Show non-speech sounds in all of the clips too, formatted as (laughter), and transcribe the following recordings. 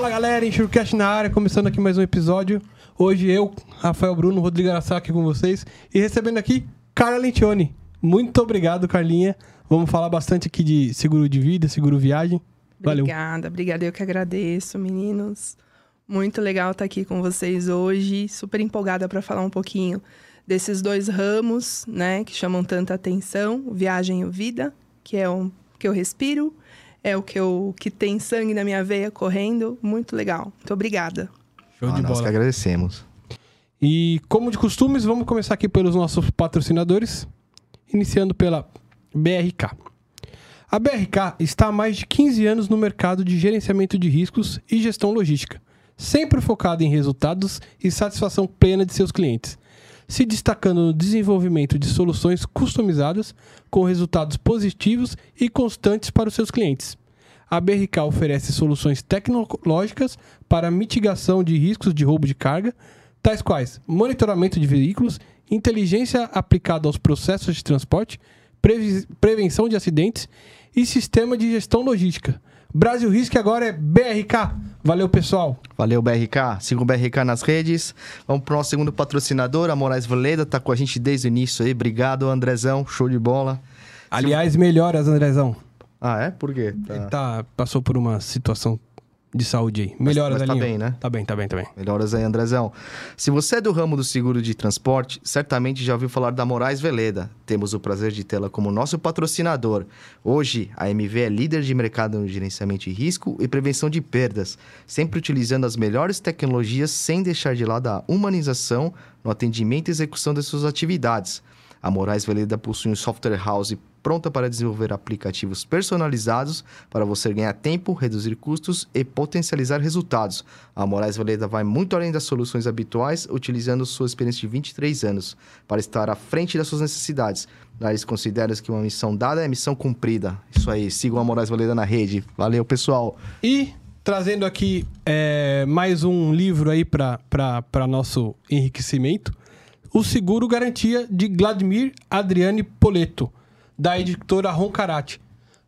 Fala galera, Enxurcast na área, começando aqui mais um episódio. Hoje eu, Rafael Bruno, Rodrigo Araçá aqui com vocês e recebendo aqui Carla Lentioni. Muito obrigado, Carlinha. Vamos falar bastante aqui de seguro de vida, seguro viagem. Valeu. Obrigada, obrigada. Eu que agradeço, meninos. Muito legal estar aqui com vocês hoje. Super empolgada para falar um pouquinho desses dois ramos, né, que chamam tanta atenção, viagem e vida, que é o que eu respiro, é o que eu que tem sangue na minha veia correndo. Muito legal. Muito obrigada. Show ah, de nós bola. que agradecemos. E como de costumes, vamos começar aqui pelos nossos patrocinadores, iniciando pela BRK. A BRK está há mais de 15 anos no mercado de gerenciamento de riscos e gestão logística, sempre focada em resultados e satisfação plena de seus clientes, se destacando no desenvolvimento de soluções customizadas com resultados positivos e constantes para os seus clientes. A BRK oferece soluções tecnológicas para mitigação de riscos de roubo de carga, tais quais monitoramento de veículos, inteligência aplicada aos processos de transporte, prevenção de acidentes e sistema de gestão logística. Brasil Risk agora é BRK. Valeu, pessoal. Valeu, BRK. Siga o BRK nas redes. Vamos para o nosso segundo patrocinador, a Moraes Veleda, tá com a gente desde o início aí. Obrigado, Andrezão. Show de bola. Aliás, melhoras, Andrezão. Ah, é? Por quê? Tá... Ele tá, passou por uma situação de saúde aí. Melhoras, mas, mas tá bem, né? Tá bem, tá bem, tá bem. Melhoras aí, Andrezão. Se você é do ramo do seguro de transporte, certamente já ouviu falar da Moraes Veleda. Temos o prazer de tê-la como nosso patrocinador. Hoje, a MV é líder de mercado no gerenciamento de risco e prevenção de perdas, sempre utilizando as melhores tecnologias sem deixar de lado a humanização no atendimento e execução de suas atividades. A Moraes Veleda possui um software house pronta para desenvolver aplicativos personalizados para você ganhar tempo, reduzir custos e potencializar resultados. A Moraes Veleda vai muito além das soluções habituais, utilizando sua experiência de 23 anos para estar à frente das suas necessidades. Eles consideram que uma missão dada é missão cumprida. Isso aí, sigam a Moraes Veleda na rede. Valeu, pessoal. E trazendo aqui é, mais um livro aí para nosso enriquecimento. O Seguro Garantia de Vladimir Adriane Poleto da editora Roncarate.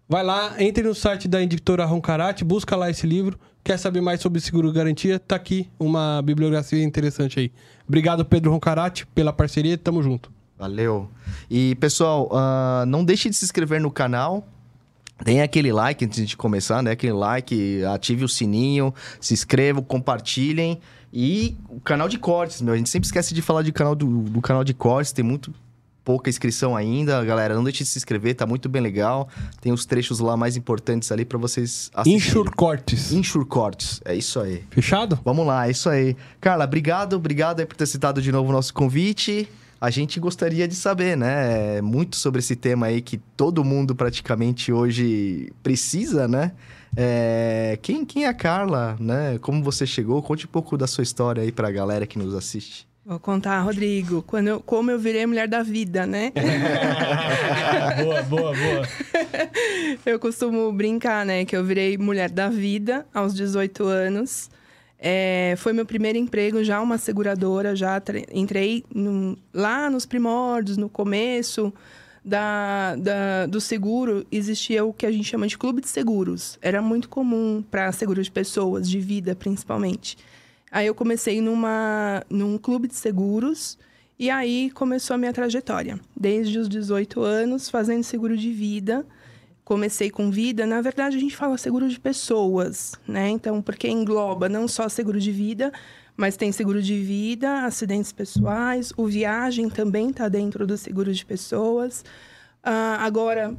Vai lá, entre no site da editora Roncarate, busca lá esse livro. Quer saber mais sobre seguro garantia? Tá aqui uma bibliografia interessante aí. Obrigado, Pedro Roncarate, pela parceria. Tamo junto. Valeu. E, pessoal, uh, não deixe de se inscrever no canal. Tem aquele like antes de começar, né? Aquele like, ative o sininho, se inscrevam, compartilhem. E o canal de cortes, meu. A gente sempre esquece de falar de canal do, do canal de cortes. Tem muito pouca inscrição ainda, galera. Não deixe de se inscrever, tá muito bem legal. Tem os trechos lá mais importantes ali para vocês assistirem. Insure Cortes. Insure Cortes, é isso aí. Fechado? Vamos lá, é isso aí. Carla, obrigado, obrigado aí por ter citado de novo o nosso convite. A gente gostaria de saber, né, muito sobre esse tema aí que todo mundo praticamente hoje precisa, né? É... Quem, quem é a Carla, né? Como você chegou? Conte um pouco da sua história aí pra galera que nos assiste. Vou contar, Rodrigo, quando eu, como eu virei mulher da vida, né? (laughs) boa, boa, boa. (laughs) eu costumo brincar, né? Que eu virei mulher da vida aos 18 anos. É, foi meu primeiro emprego, já uma seguradora, já entrei no, lá nos primórdios, no começo da, da, do seguro, existia o que a gente chama de clube de seguros. Era muito comum para seguro de pessoas, de vida principalmente. Aí eu comecei numa, num clube de seguros e aí começou a minha trajetória. Desde os 18 anos, fazendo seguro de vida. Comecei com vida. Na verdade, a gente fala seguro de pessoas, né? Então, porque engloba não só seguro de vida, mas tem seguro de vida, acidentes pessoais, o viagem também está dentro do seguro de pessoas. Uh, agora,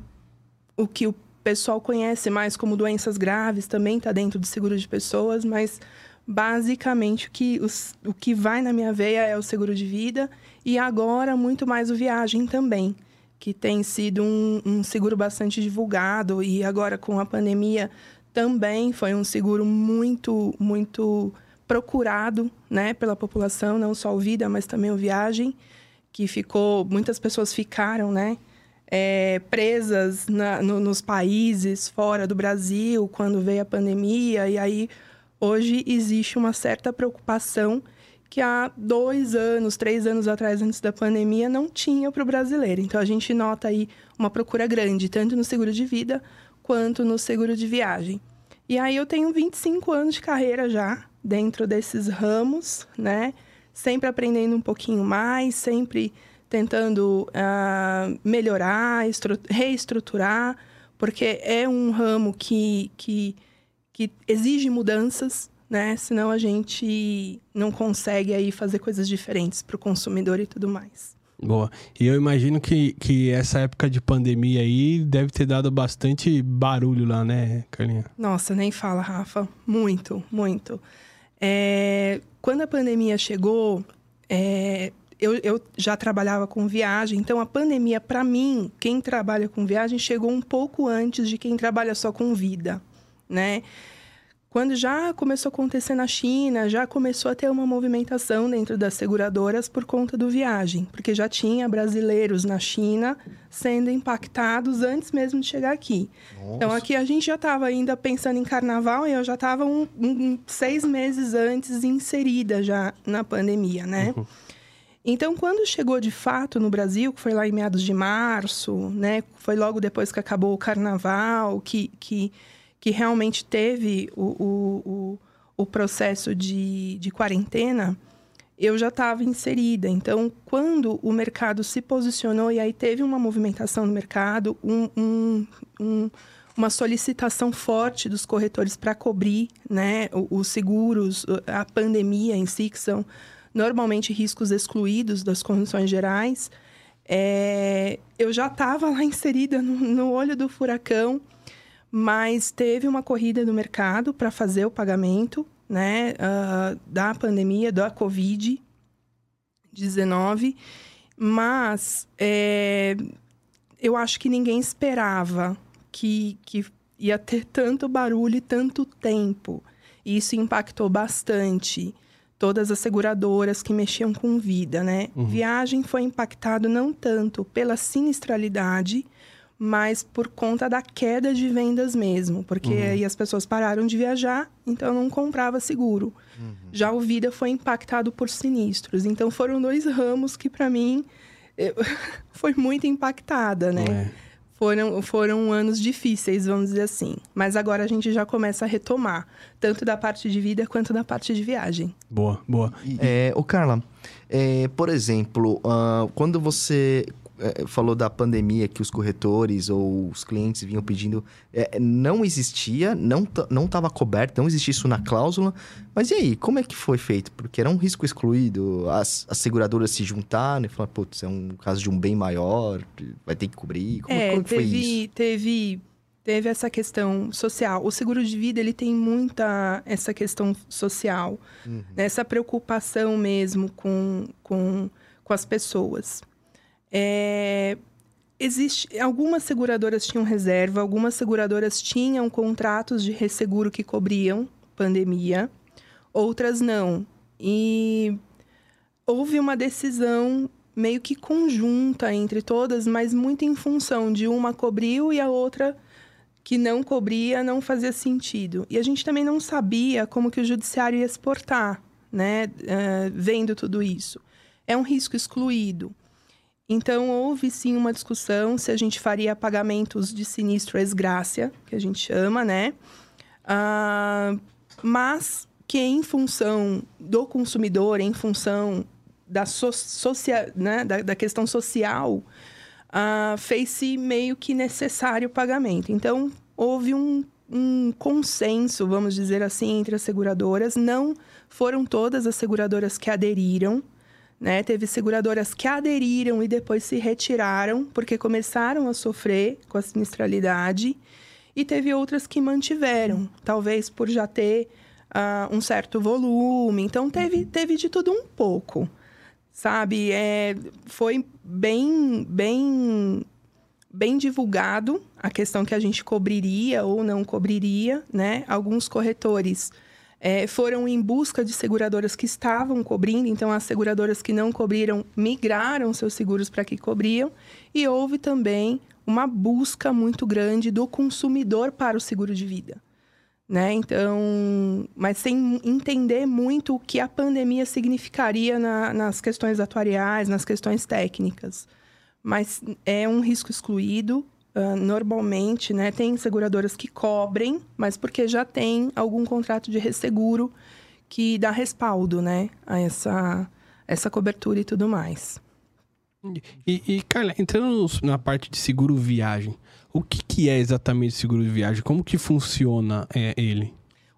o que o pessoal conhece mais como doenças graves também está dentro do seguro de pessoas, mas basicamente o que, os, o que vai na minha veia é o seguro de vida e agora muito mais o viagem também, que tem sido um, um seguro bastante divulgado e agora com a pandemia também foi um seguro muito, muito procurado né, pela população, não só o vida, mas também o viagem, que ficou, muitas pessoas ficaram, né? É, presas na, no, nos países fora do Brasil quando veio a pandemia e aí hoje existe uma certa preocupação que há dois anos, três anos atrás, antes da pandemia, não tinha para o brasileiro. Então, a gente nota aí uma procura grande, tanto no seguro de vida quanto no seguro de viagem. E aí eu tenho 25 anos de carreira já dentro desses ramos, né? Sempre aprendendo um pouquinho mais, sempre tentando uh, melhorar, reestruturar, porque é um ramo que, que, que exige mudanças, né? Senão a gente não consegue aí fazer coisas diferentes para o consumidor e tudo mais. Boa. E eu imagino que, que essa época de pandemia aí deve ter dado bastante barulho lá, né, Carlinha? Nossa, nem fala, Rafa. Muito, muito. É, quando a pandemia chegou, é, eu, eu, já trabalhava com viagem, então a pandemia, para mim, quem trabalha com viagem, chegou um pouco antes de quem trabalha só com vida, né? Quando já começou a acontecer na China, já começou a ter uma movimentação dentro das seguradoras por conta do viagem, porque já tinha brasileiros na China sendo impactados antes mesmo de chegar aqui. Nossa. Então aqui a gente já estava ainda pensando em carnaval e eu já estava um, um, seis meses antes inserida já na pandemia, né? Uhum. Então, quando chegou de fato no Brasil, que foi lá em meados de março, né? Foi logo depois que acabou o carnaval, que, que que realmente teve o, o, o, o processo de, de quarentena, eu já estava inserida. Então, quando o mercado se posicionou e aí teve uma movimentação no mercado, um, um, um, uma solicitação forte dos corretores para cobrir né, os seguros, a pandemia em si, que são normalmente riscos excluídos das condições gerais, é, eu já estava lá inserida no, no olho do furacão mas teve uma corrida no mercado para fazer o pagamento né, uh, da pandemia, da Covid-19, mas é, eu acho que ninguém esperava que, que ia ter tanto barulho e tanto tempo. E isso impactou bastante todas as seguradoras que mexiam com vida, né? Uhum. Viagem foi impactado não tanto pela sinistralidade, mas por conta da queda de vendas mesmo, porque uhum. aí as pessoas pararam de viajar, então não comprava seguro. Uhum. Já o Vida foi impactado por sinistros, então foram dois ramos que para mim eu, (laughs) foi muito impactada, né? É. Foram, foram anos difíceis, vamos dizer assim. Mas agora a gente já começa a retomar, tanto da parte de vida quanto da parte de viagem. Boa, boa. É, o Carla, é, por exemplo, uh, quando você falou da pandemia que os corretores ou os clientes vinham pedindo, é, não existia, não não estava coberto, não existia isso na cláusula. Mas e aí, como é que foi feito? Porque era um risco excluído, as, as seguradoras se juntaram e falaram, putz, é um caso de um bem maior, vai ter que cobrir. Como, é, como teve, foi isso? Teve teve essa questão social. O seguro de vida ele tem muita essa questão social, uhum. né? essa preocupação mesmo com, com, com as pessoas. É, existe, algumas seguradoras tinham reserva, algumas seguradoras tinham contratos de resseguro que cobriam pandemia, outras não. E houve uma decisão meio que conjunta entre todas, mas muito em função de uma cobriu e a outra que não cobria não fazia sentido. E a gente também não sabia como que o judiciário ia exportar, né, uh, vendo tudo isso. É um risco excluído. Então, houve sim uma discussão se a gente faria pagamentos de sinistro ex-grácia, que a gente chama, né? Ah, mas que em função do consumidor, em função da, so né, da, da, questão social, ah, fez-se meio que necessário o pagamento. Então, houve um, um consenso, vamos dizer assim, entre as seguradoras. Não foram todas as seguradoras que aderiram, né? Teve seguradoras que aderiram e depois se retiraram porque começaram a sofrer com a sinistralidade. E teve outras que mantiveram, talvez por já ter uh, um certo volume. Então, teve, teve de tudo um pouco, sabe? É, foi bem, bem, bem divulgado a questão que a gente cobriria ou não cobriria, né? Alguns corretores é, foram em busca de seguradoras que estavam cobrindo, então as seguradoras que não cobriram migraram seus seguros para que cobriam, e houve também uma busca muito grande do consumidor para o seguro de vida. Né? Então, mas sem entender muito o que a pandemia significaria na, nas questões atuariais, nas questões técnicas. Mas é um risco excluído, Uh, normalmente, né, tem seguradoras que cobrem, mas porque já tem algum contrato de resseguro que dá respaldo, né, a essa, essa cobertura e tudo mais. E, e Carla, entrando na parte de seguro viagem, o que, que é exatamente seguro viagem? Como que funciona é, ele?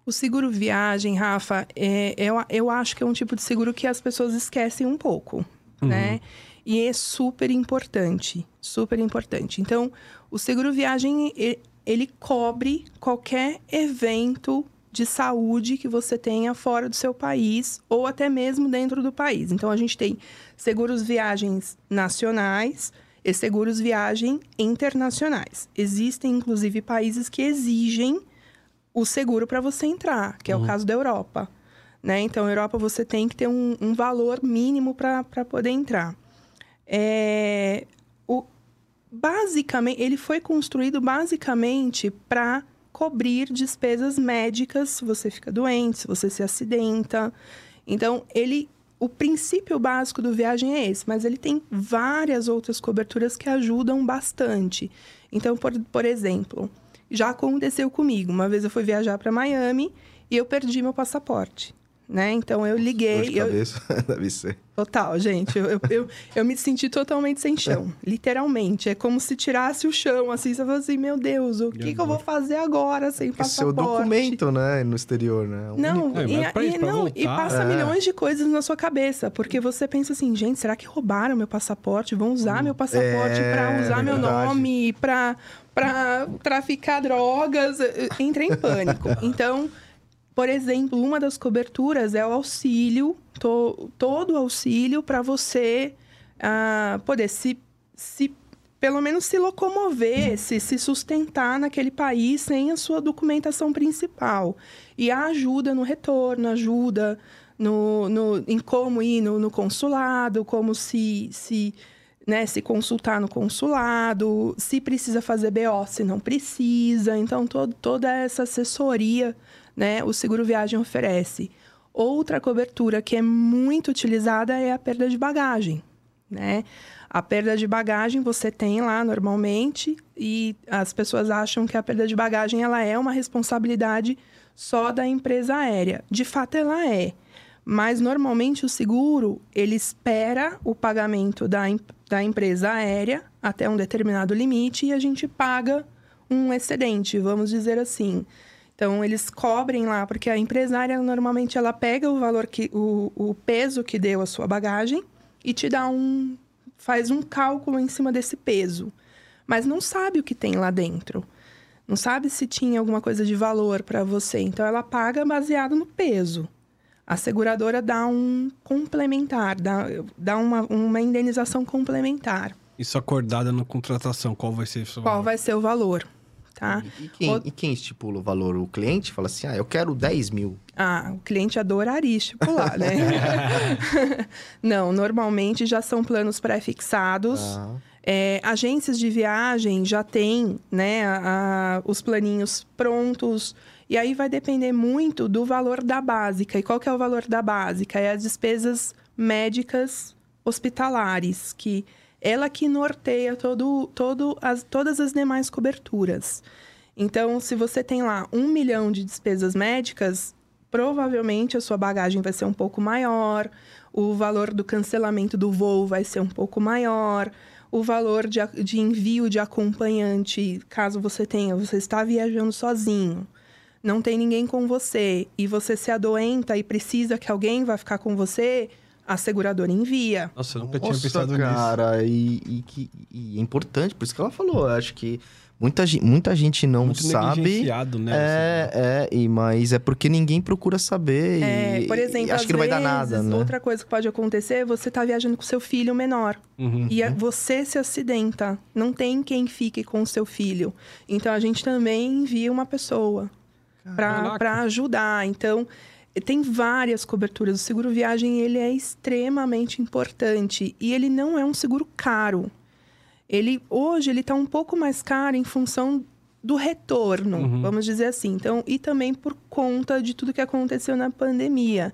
O seguro viagem, Rafa, é, eu, eu acho que é um tipo de seguro que as pessoas esquecem um pouco, uhum. né? E é super importante, super importante. Então, o seguro viagem, ele cobre qualquer evento de saúde que você tenha fora do seu país ou até mesmo dentro do país. Então, a gente tem seguros viagens nacionais e seguros viagem internacionais. Existem, inclusive, países que exigem o seguro para você entrar, que é uhum. o caso da Europa. Né? Então, Europa você tem que ter um, um valor mínimo para poder entrar. É, basicamente, ele foi construído basicamente para cobrir despesas médicas se você fica doente, se você se acidenta. Então, ele o princípio básico do viagem é esse, mas ele tem várias outras coberturas que ajudam bastante. Então, por, por exemplo, já aconteceu comigo. Uma vez eu fui viajar para Miami e eu perdi meu passaporte. Né? Então eu liguei. Dor de cabeça, eu... (laughs) deve ser. Total, gente. Eu, eu, eu, me senti totalmente sem chão. (laughs) literalmente. É como se tirasse o chão, assim. Você fala assim: meu Deus, o que, que eu vou fazer agora sem Porque passaporte? Seu documento, né? No exterior, né? Não, é, e, e, não e passa é. milhões de coisas na sua cabeça. Porque você pensa assim: gente, será que roubaram meu passaporte? Vão usar hum. meu passaporte é, para usar meu nome, para para traficar drogas, entra em pânico. (laughs) Então, por exemplo, uma das coberturas é o auxílio, to, todo o auxílio para você uh, poder se, se, pelo menos se locomover, se, se sustentar naquele país sem a sua documentação principal. E a ajuda no retorno, ajuda no, no, em como ir no, no consulado, como se, se né, se consultar no consulado, se precisa fazer BO, se não precisa. Então, toda essa assessoria, né, o seguro viagem oferece. Outra cobertura que é muito utilizada é a perda de bagagem, né? A perda de bagagem você tem lá normalmente e as pessoas acham que a perda de bagagem ela é uma responsabilidade só da empresa aérea. De fato, ela é. Mas normalmente o seguro ele espera o pagamento da, da empresa aérea até um determinado limite e a gente paga um excedente, vamos dizer assim. Então eles cobrem lá, porque a empresária normalmente ela pega o valor que o, o peso que deu a sua bagagem e te dá um faz um cálculo em cima desse peso, mas não sabe o que tem lá dentro. Não sabe se tinha alguma coisa de valor para você, então ela paga baseado no peso a seguradora dá um complementar, dá, dá uma, uma indenização complementar. Isso acordada na contratação, qual vai ser o valor? Qual vai ser o valor, tá? E, quem, o... e, quem, estipula o valor? O cliente fala assim, ah, eu quero 10 mil. Ah, o cliente adoraria estipular, né? (laughs) Não, normalmente já são planos pré-fixados. Ah. É, agências de viagem já têm né, a, a, os planinhos prontos, e aí vai depender muito do valor da básica. E qual que é o valor da básica? É as despesas médicas hospitalares, que ela que norteia todo, todo as, todas as demais coberturas. Então, se você tem lá um milhão de despesas médicas, provavelmente a sua bagagem vai ser um pouco maior, o valor do cancelamento do voo vai ser um pouco maior, o valor de, de envio de acompanhante, caso você tenha, você está viajando sozinho não tem ninguém com você e você se adoenta e precisa que alguém vá ficar com você, a seguradora envia. Nossa, eu nunca tinha Nossa, pensado cara, nisso. E, e, que, e é importante, por isso que ela falou. Eu acho que muita, muita gente não Muito sabe. Né, é, é, e, mas é porque ninguém procura saber. É, e, por exemplo, acho que não vai dar nada. Né? Outra coisa que pode acontecer é você tá viajando com seu filho menor. Uhum, e uhum. você se acidenta. Não tem quem fique com o seu filho. Então a gente também envia uma pessoa para ajudar. Então, tem várias coberturas. O seguro viagem ele é extremamente importante e ele não é um seguro caro. Ele hoje ele está um pouco mais caro em função do retorno, uhum. vamos dizer assim. Então, e também por conta de tudo que aconteceu na pandemia.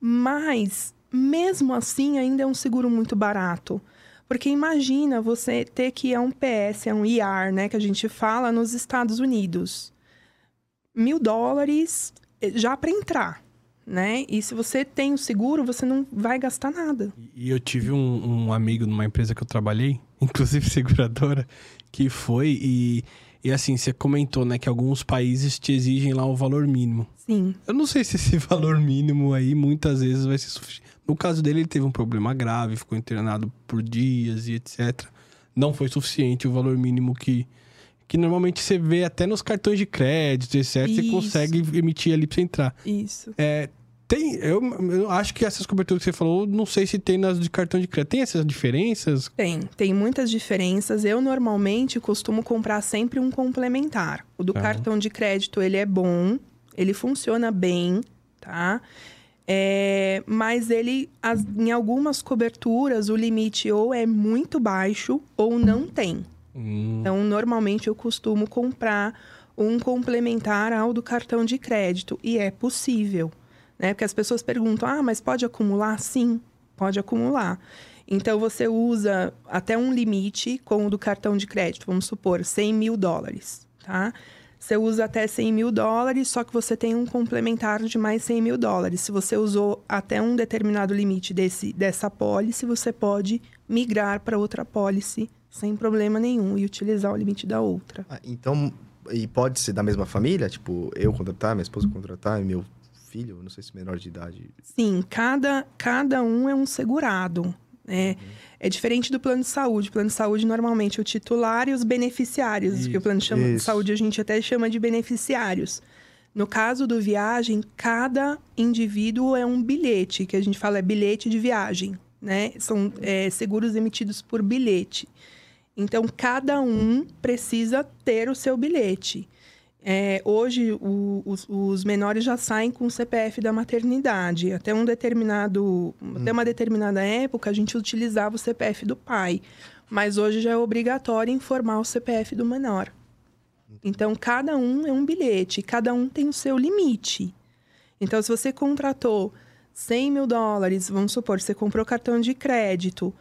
Mas mesmo assim ainda é um seguro muito barato. Porque imagina você ter que ir a um PS, a um IR, né, que a gente fala nos Estados Unidos. Mil dólares eh, já para entrar, né? E se você tem o seguro, você não vai gastar nada. E eu tive um, um amigo numa empresa que eu trabalhei, (laughs) inclusive seguradora, que foi e, e assim, você comentou, né, que alguns países te exigem lá o valor mínimo. Sim. Eu não sei se esse (laughs) valor mínimo aí muitas vezes vai ser suficiente. No caso dele, ele teve um problema grave, ficou internado por dias e etc. Não foi suficiente o valor mínimo que, que normalmente você vê até nos cartões de crédito, etc. Você Isso. consegue emitir ali pra você entrar. Isso. É, tem, eu, eu acho que essas coberturas que você falou, não sei se tem nas de cartão de crédito. Tem essas diferenças? Tem, tem muitas diferenças. Eu normalmente costumo comprar sempre um complementar. O do Tá. cartão de crédito, ele é bom, ele funciona bem, tá? É, mas ele, as- em algumas coberturas, o limite ou é muito baixo ou não tem. Hum, Então, normalmente eu costumo comprar um complementar ao do cartão de crédito. E é possível, né? Porque as pessoas perguntam, ah, mas pode acumular? Sim, pode acumular. Então, você usa até um limite com o do cartão de crédito, vamos supor, 100 mil dólares, tá? Você usa até 100 mil dólares, só que você tem um complementar de mais 100 mil dólares. Se você usou até um determinado limite desse, dessa pólice, você pode migrar para outra pólice sem problema nenhum e utilizar o limite da outra. Ah, então, e pode ser da mesma família? Tipo, eu contratar, minha esposa contratar e meu filho, não sei se menor de idade. Sim, cada, cada um é um segurado. né? É diferente do plano de saúde. O plano de saúde, normalmente, é o titular e os beneficiários, que o plano de chama- de Isso. saúde a gente até chama de beneficiários. No caso do viagem, cada indivíduo é um bilhete, que a gente fala é bilhete de viagem, né? São é, seguros emitidos por bilhete. Então, cada um precisa ter o seu bilhete. É, hoje, o- os, os menores já saem com o CPF da maternidade. Até um determinado, até uma determinada época, a gente utilizava o CPF do pai. Mas hoje já é obrigatório informar o CPF do menor. Então, cada um é um bilhete, cada um tem o seu limite. Então, se você contratou 100 mil dólares, vamos supor, você comprou cartão de crédito,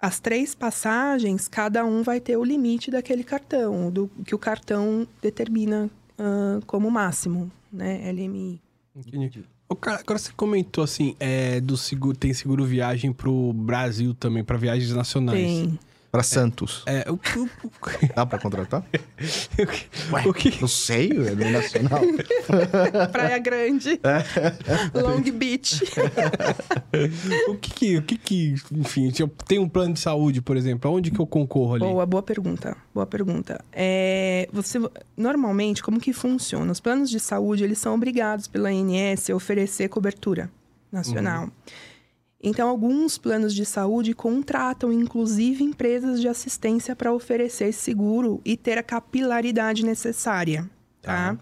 as três passagens, cada um vai ter o limite daquele cartão, do que o cartão determina ah, como máximo, né? LMI. entendi. Ô, cara, agora você comentou assim, é, do seguro, tem seguro viagem pro Brasil também, pra viagens nacionais. Tem. Pra Santos. É, o, o, o, (laughs) Dá pra contratar? (laughs) Ué, o que, Não sei, é nacional. (laughs) Praia Grande. Long Beach. o que que, o que que, enfim, se eu tenho um plano de saúde, por exemplo, aonde que eu concorro ali? Boa, boa pergunta. Boa pergunta. É, você, normalmente, como que funciona? Os planos de saúde, eles são obrigados pela ANS a oferecer cobertura nacional. Então, alguns planos de saúde contratam, inclusive, empresas de assistência para oferecer seguro e ter a capilaridade necessária, tá?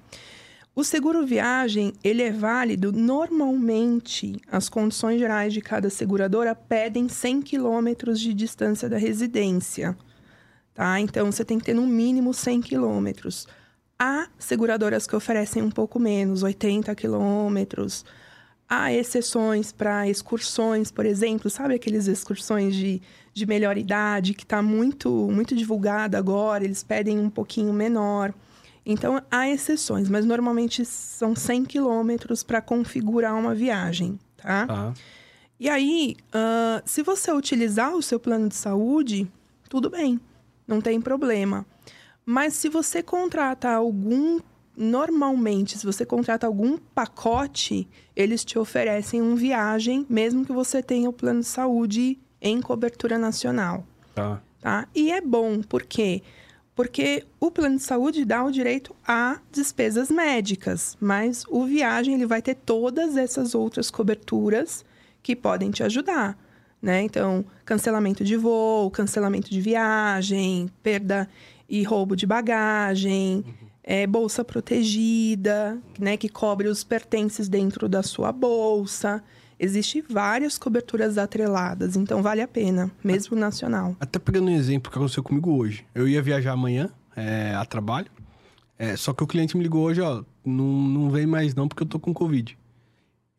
O seguro viagem, ele é válido normalmente, as condições gerais de cada seguradora pedem 100 quilômetros de distância da residência, tá? Então, você tem que ter no mínimo 100 quilômetros. Há seguradoras que oferecem um pouco menos, 80 quilômetros. Há exceções para excursões, por exemplo, sabe aqueles excursões de, de melhor idade que está muito, muito divulgada agora, eles pedem um pouquinho menor. Então, há exceções, mas normalmente são 100 quilômetros para configurar uma viagem, tá? Tá. E aí, ah, se você utilizar o seu plano de saúde, tudo bem, não tem problema. Mas se você contrata algum. Normalmente, se você contrata algum pacote, eles te oferecem um viagem, mesmo que você tenha o plano de saúde em cobertura nacional Tá. tá? E é bom, por quê? Porque o plano de saúde dá o direito a despesas médicas, mas o viagem ele vai ter todas essas outras coberturas que podem te ajudar, né? Então, cancelamento de voo, cancelamento de viagem, perda e roubo de bagagem, é, bolsa protegida, né, que cobre os pertences dentro da sua bolsa. Existem várias coberturas atreladas, então vale a pena, mesmo nacional. Até pegando um exemplo que aconteceu comigo hoje. Eu ia viajar amanhã é, a trabalho. é, só que o cliente me ligou hoje, ó, não, não vem mais não porque eu tô com Covid.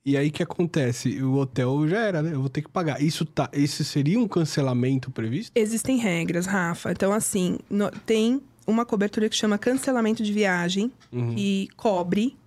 E aí o que acontece? O hotel já era, né? Eu vou ter que pagar. Isso tá, esse seria um cancelamento previsto? Existem regras, Rafa. Então, assim, no- tem uma cobertura que chama cancelamento de viagem, Uhum. que cobre.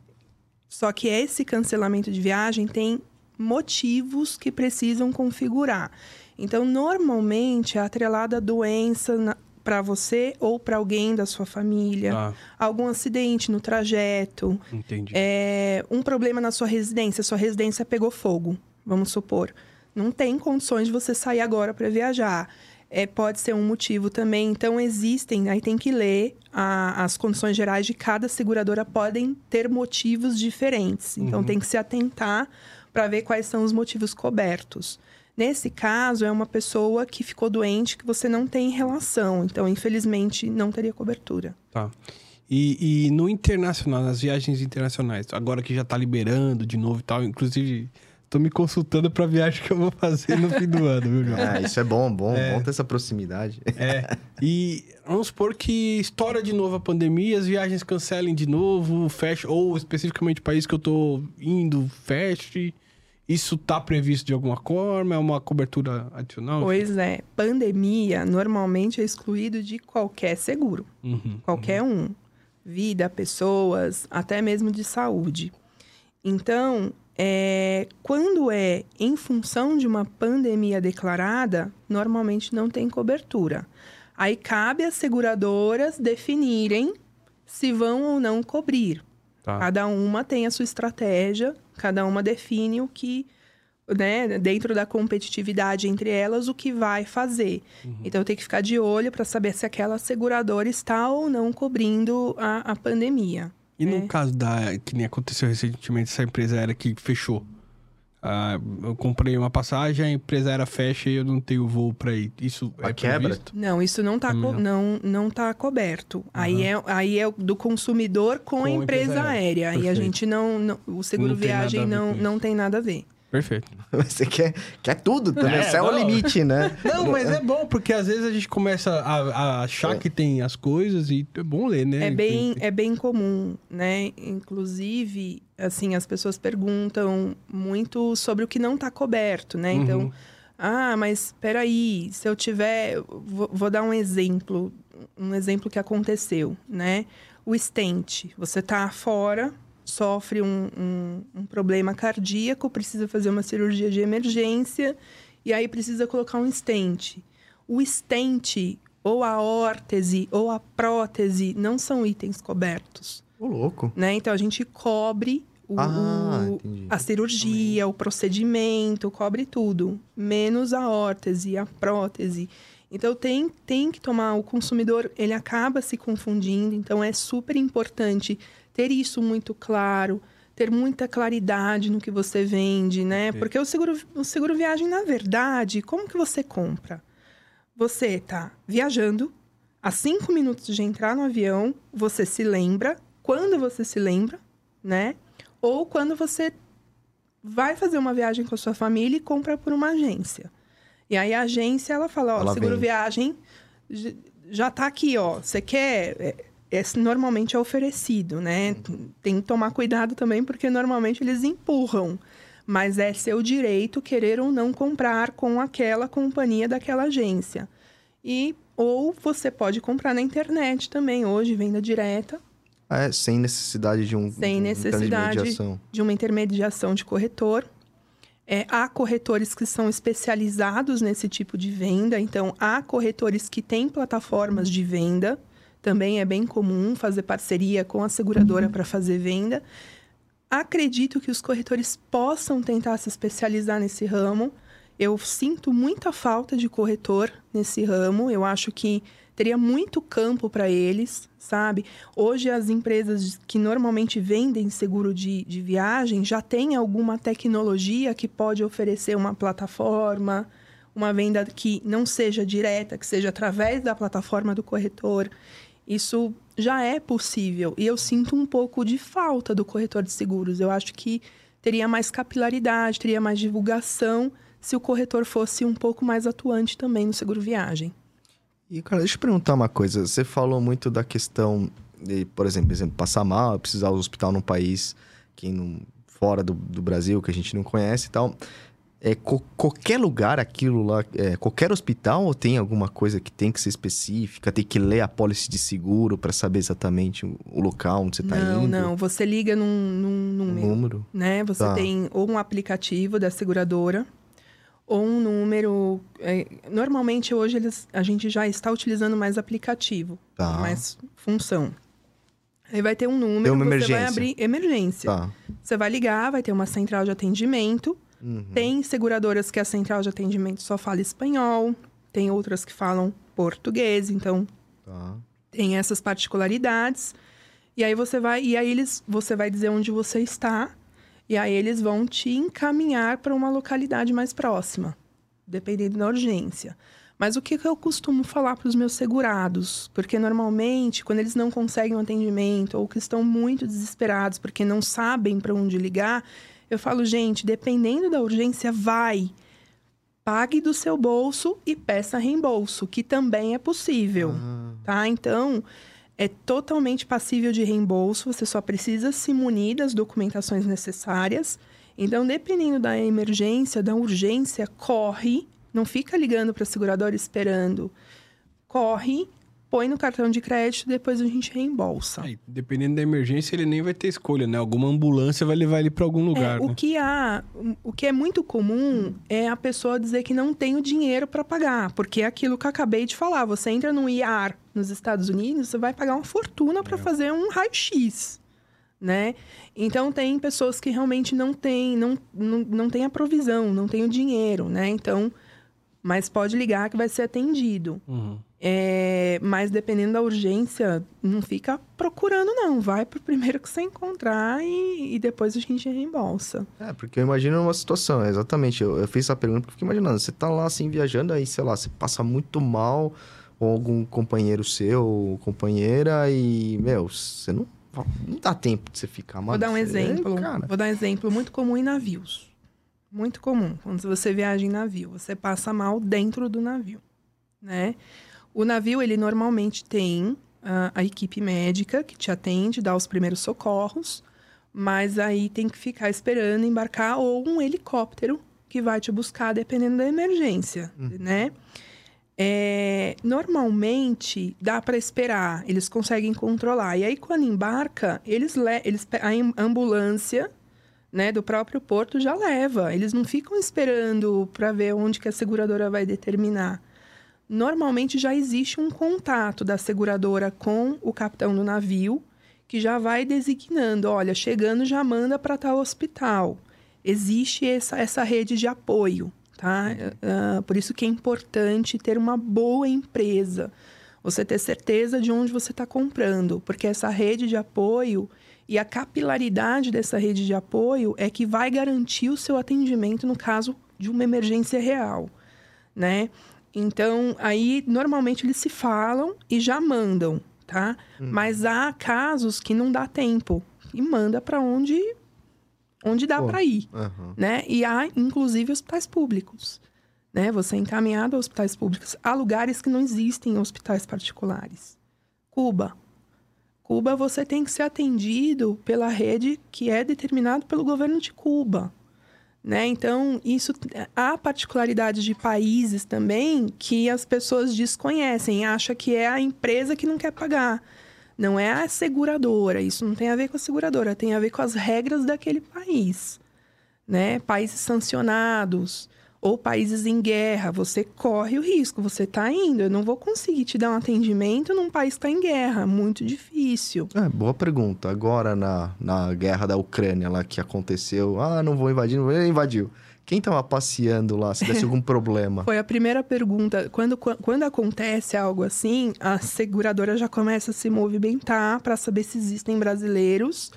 Só que esse cancelamento de viagem tem motivos que precisam configurar. Então, normalmente é atrelada a doença para você ou para alguém da sua família, Tá, algum acidente no trajeto, entendi. é, um problema na sua residência, sua residência pegou fogo, vamos supor. Não tem condições de você sair agora para viajar. É, pode ser um motivo também. Então, existem, aí tem que ler a- as condições gerais de cada seguradora, podem ter motivos diferentes. Então, Uhum. tem que se atentar para ver quais são os motivos cobertos. Nesse caso, é uma pessoa que ficou doente que você não tem relação. Então, infelizmente, não teria cobertura. Tá. E, e no internacional, nas viagens internacionais, agora que já tá liberando de novo e tal, inclusive, tô me consultando pra viagem que eu vou fazer no fim do (laughs) ano, viu, João? É, isso é bom, bom, É. bom ter essa proximidade. É. E vamos supor que estoura de novo a pandemia, as viagens cancelem de novo, fecha, ou especificamente o país que eu tô indo, feche. Isso tá previsto de alguma forma? É uma cobertura adicional? Pois é, pandemia normalmente é excluído de qualquer seguro, Uhum. qualquer um. Vida, pessoas, até mesmo de saúde. Então, é, quando é em função de uma pandemia declarada, normalmente não tem cobertura. Aí cabe às seguradoras definirem se vão ou não cobrir. Tá. Cada uma tem a sua estratégia, cada uma define o que, né, dentro da competitividade entre elas, o que vai fazer. Então tem que ficar de olho para saber se aquela seguradora está ou não cobrindo a, a pandemia. E no É. caso da. que nem aconteceu recentemente, essa empresa aérea que fechou. Ah, eu comprei uma passagem, a empresa aérea fecha e eu não tenho voo pra ir. Isso A é quebra? previsto? Não, isso não está Também não. Não, tá coberto. Aí, é, aí é do consumidor com, Com a empresa, empresa aérea. aérea. E a gente não, não- O seguro Não viagem não, não tem nada a ver. Perfeito. (laughs) Você quer, quer tudo também. É, é o limite, né? (laughs) Não, mas é bom, porque às vezes a gente começa a, a achar É. que tem as coisas e é bom ler, né? É bem, é bem comum, né? Inclusive, assim, as pessoas perguntam muito sobre o que não está coberto, né? Uhum. Então, ah, mas peraí, se eu tiver. Vou, vou dar um exemplo, um exemplo que aconteceu, né? O estente. Você tá fora, sofre um, um, um problema cardíaco, precisa fazer uma cirurgia de emergência, e aí precisa colocar um estente. O estente, ou a órtese, ou a prótese, não são itens cobertos Ô, louco. né? Então a gente cobre o, Ah, o- a cirurgia, o procedimento, cobre tudo, menos a órtese, a prótese. Então tem, tem que tomar, o consumidor ele acaba se confundindo, então é super importante ter isso muito claro, ter muita claridade no que você vende, né? Porque o seguro, o seguro viagem, na verdade, como que você compra? Você tá viajando, a cinco minutos de entrar no avião, você se lembra, quando você se lembra, né? Ou quando você vai fazer uma viagem com a sua família e compra por uma agência. E aí a agência, ela fala, ó, Ela seguro vem. viagem já tá aqui, ó. Você quer... é- Esse normalmente é oferecido, né? Tem que tomar cuidado também, porque normalmente eles empurram. Mas é seu direito querer ou não comprar com aquela companhia daquela agência. E ou você pode comprar na internet também, hoje, venda direta, É, sem necessidade de um. Sem de um necessidade. de uma intermediação de corretor. É, há corretores que são especializados nesse tipo de venda, então há corretores que têm plataformas de venda. Também é bem comum fazer parceria com a seguradora para fazer venda. Acredito que os corretores possam tentar se especializar nesse ramo. Eu sinto muita falta de corretor nesse ramo. Eu acho que teria muito campo para eles, sabe? Hoje, as empresas que normalmente vendem seguro de, de viagem já têm alguma tecnologia que pode oferecer uma plataforma, uma venda que não seja direta, que seja através da plataforma do corretor. Isso já é possível. E eu sinto um pouco de falta do corretor de seguros. Eu acho que teria mais capilaridade, teria mais divulgação se o corretor fosse um pouco mais atuante também no seguro viagem. E, cara, deixa eu perguntar uma coisa. Você falou muito da questão de, por exemplo, exemplo passar mal, precisar do hospital num país que não fora do, do Brasil, que a gente não conhece e tal. É, co- qualquer lugar, aquilo lá, é, qualquer hospital ou tem alguma coisa que tem que ser específica, tem que ler a pólice de seguro para saber exatamente o, local onde você está não, indo? não. Você liga num, num número, número? né? Você Tá. tem ou um aplicativo da seguradora ou um número. é, normalmente hoje eles, a gente já está utilizando mais aplicativo, Tá. mais função. Aí vai ter um número, uma você emergência. vai abrir emergência. Tá. Você vai ligar, vai ter uma central de atendimento. Uhum. Tem seguradoras que a central de atendimento só fala espanhol, tem outras que falam português, então Tá. tem essas particularidades. E aí você vai, e aí eles, você vai dizer onde você está, e aí eles vão te encaminhar para uma localidade mais próxima, dependendo da urgência. Mas o que, que eu costumo falar para os meus segurados? Porque normalmente, quando eles não conseguem um atendimento ou que estão muito desesperados porque não sabem para onde ligar, eu falo, gente, dependendo da urgência, vai. Pague do seu bolso e peça reembolso, que também é possível Ah, tá? Então, é totalmente passível de reembolso, você só precisa se munir das documentações necessárias. Então, dependendo da emergência, da urgência, corre, não fica ligando para a seguradora esperando. Corre, põe no cartão de crédito, depois a gente reembolsa. Aí, dependendo da emergência, ele nem vai ter escolha, né? Alguma ambulância vai levar ele pra algum É, lugar, o né? que há, o que é muito comum é a pessoa dizer que não tem o dinheiro para pagar, porque é aquilo que eu acabei de falar. Você entra no IAR nos Estados Unidos, você vai pagar uma fortuna para fazer um raio-x, né? Então tem pessoas que realmente não têm, não, não, não tem a provisão, não tem o dinheiro, né? Então, mas pode ligar que vai ser atendido. Uhum. É, mas dependendo da urgência, não fica procurando, não. Vai pro primeiro que você encontrar e, e depois a gente reembolsa. É, porque eu imagino uma situação, é, exatamente. Eu, eu fiz essa pergunta porque eu fiquei imaginando. Você tá lá assim viajando, aí, sei lá, você passa muito mal, ou algum companheiro seu, ou companheira, e, meu, você não, não dá tempo de você ficar mal. Vou dar um exemplo. Cara, Vou dar um exemplo muito comum em navios. Muito comum. Quando você viaja em navio, você passa mal dentro do navio, né? O navio, ele normalmente tem ah, a equipe médica que te atende, dá os primeiros socorros, mas aí tem que ficar esperando embarcar ou um helicóptero que vai te buscar dependendo da emergência, né? É, normalmente dá para esperar, eles conseguem controlar. E aí quando embarca, eles, le eles a am- ambulância, né, do próprio porto já leva. Eles não ficam esperando para ver onde que a seguradora vai determinar. Normalmente já existe um contato da seguradora com o capitão do navio, que já vai designando, olha, chegando já manda para tal hospital. Existe essa, essa rede de apoio, tá? Ah, por isso que é importante ter uma boa empresa. Você ter certeza de onde você está comprando, porque essa rede de apoio e a capilaridade dessa rede de apoio é que vai garantir o seu atendimento no caso de uma emergência real, né? Então, aí normalmente eles se falam e já mandam, tá? Mas há casos que não dá tempo e manda para onde onde dá para ir, aham. né? E há inclusive hospitais públicos, né? Você é encaminhado a hospitais públicos, há lugares que não existem hospitais particulares. Cuba, Cuba você tem que ser atendido pela rede que é determinado pelo governo de Cuba. Né? Então, isso há particularidades de países também que as pessoas desconhecem, acham que é a empresa que não quer pagar. Não é a seguradora, isso não tem a ver com a seguradora, tem a ver com as regras daquele país. Né? Países sancionados ou países em guerra, você corre o risco, você está indo. Eu não vou conseguir te dar um atendimento num país que está em guerra, muito difícil. É, boa pergunta. Agora, na, na guerra da Ucrânia lá que aconteceu, ah, não vou invadir, não vou invadiu. Quem tava passeando lá, se desse algum (laughs) problema? Foi a primeira pergunta. Quando, quando acontece algo assim, a seguradora já começa a se movimentar para saber se existem brasileiros.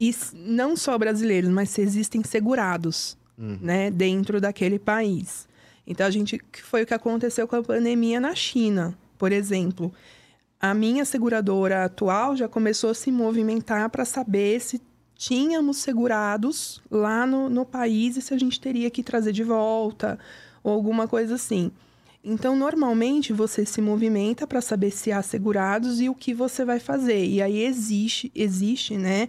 E s- não só brasileiros, mas se existem segurados, Uhum. né, dentro daquele país. Então a gente que foi o que aconteceu com a pandemia na China, por exemplo. A minha seguradora atual já começou a se movimentar para saber se tínhamos segurados lá no, no país e se a gente teria que trazer de volta ou alguma coisa assim. Então, normalmente você se movimenta para saber se há segurados e o que você vai fazer. E aí existe, existe, né,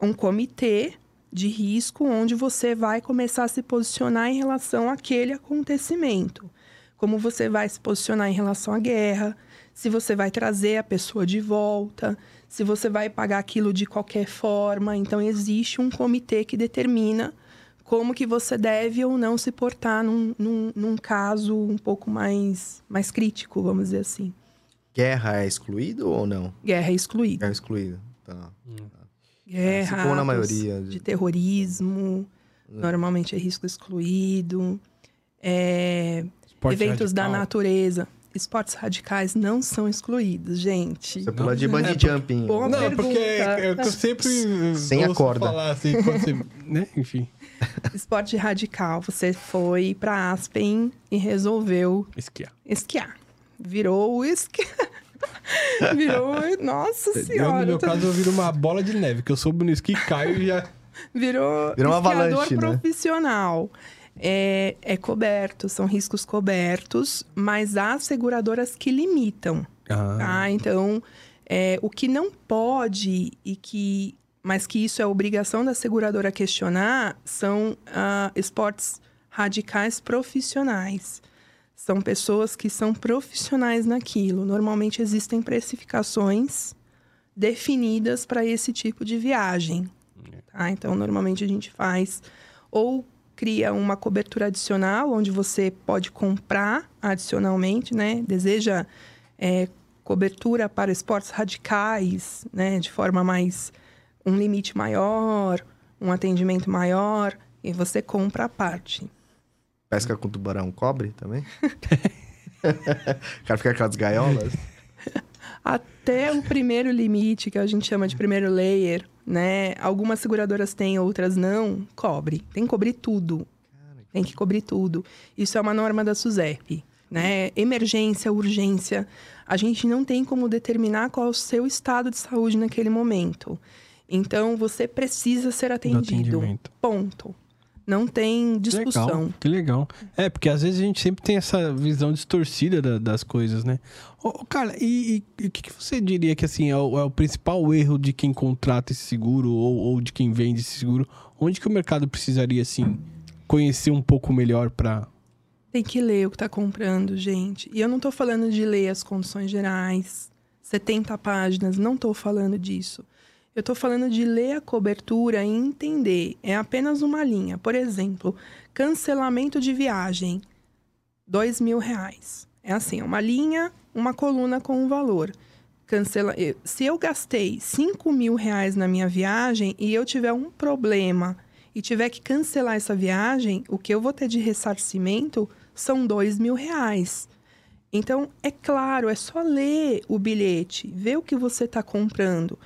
um comitê de risco, onde você vai começar a se posicionar em relação àquele acontecimento. Como você vai se posicionar em relação à guerra, se você vai trazer a pessoa de volta, se você vai pagar aquilo de qualquer forma. Então, existe um comitê que determina como que você deve ou não se portar num, num, num caso um pouco mais, mais crítico, vamos dizer assim. Guerra é excluído ou não? Guerra é excluída. É excluído, tá. Guerra, Assim como na maioria de de- terrorismo, normalmente é risco excluído. É, eventos da radical. natureza. Esportes radicais não são excluídos, gente. Você pula de é, bungee porque- jumping. Boa Não, pergunta. porque eu, eu sempre (laughs) Sem a corda. falar assim, quando você, né? Enfim, (laughs) Esporte radical. Você foi pra Aspen e resolveu esquiar. esquiar. Virou o esqui... (laughs) (laughs) Virou... Nossa Eu, no senhora. meu tô- caso, eu viro uma bola de neve, que eu soube no esqui, caio e já... Virou, Virou uma esquiador avalanche, né? profissional. É, é coberto, são riscos cobertos, mas há seguradoras que limitam. Ah, Tá? Então, é, o que não pode e que. Mas que isso é obrigação da seguradora questionar são ah, esportes radicais profissionais. São pessoas que são profissionais naquilo. Normalmente existem precificações definidas para esse tipo de viagem. Tá? Então, normalmente a gente faz ou cria uma cobertura adicional, onde você pode comprar adicionalmente, né? Deseja é, cobertura para esportes radicais, né? De forma mais... Um limite maior, um atendimento maior, e você compra a parte. Pesca com tubarão cobre também? (laughs) o cara fica com aquelas gaiolas. Até o primeiro limite, que a gente chama de primeiro layer, né? Algumas seguradoras têm, outras não, cobre. Tem que cobrir tudo. Tem que cobrir tudo. Isso é uma norma da SUSEP, né? Emergência, urgência. A gente não tem como determinar qual é o seu estado de saúde naquele momento. Então, você precisa ser atendido. Ponto. Não tem discussão. Legal, que legal. É, porque às vezes a gente sempre tem essa visão distorcida da- das coisas, né? Ô, cara, e, o que, que você diria que assim é o, é o principal erro de quem contrata esse seguro ou, ou de quem vende esse seguro? Onde que o mercado precisaria, assim, conhecer um pouco melhor pra... Tem que ler o que está comprando, gente. E eu não estou falando de ler as condições gerais, 70 páginas, não estou falando disso. Eu estou falando de ler a cobertura e entender. É apenas uma linha. Por exemplo, cancelamento de viagem, dois mil reais. É assim, uma linha, uma coluna com um valor. Cancela... eu- Se eu gastei 5 mil reais na minha viagem e eu tiver um problema e tiver que cancelar essa viagem, o que eu vou ter de ressarcimento são dois mil reais. Então, é claro, é só ler o bilhete, ver o que você está comprando.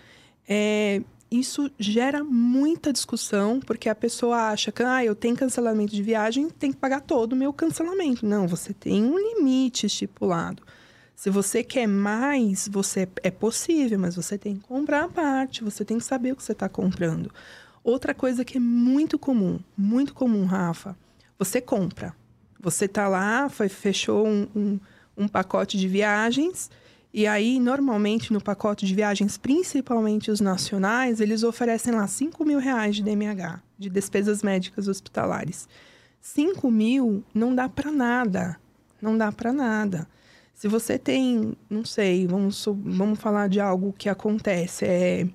É, isso gera muita discussão, porque a pessoa acha que ah, eu tenho cancelamento de viagem, tem que pagar todo o meu cancelamento. Não, você tem um limite estipulado. Se você quer mais, você é possível, mas você tem que comprar a parte, você tem que saber o que você está comprando. Outra coisa que é muito comum, muito comum, Rafa, você compra. Você tá lá, foi, fechou um, um, um pacote de viagens, e aí, normalmente, no pacote de viagens, principalmente os nacionais, eles oferecem lá 5 mil reais de DMH, de despesas médicas hospitalares. 5 mil não dá para nada. Não dá para nada. Se você tem, não sei, vamos, vamos falar de algo que acontece, é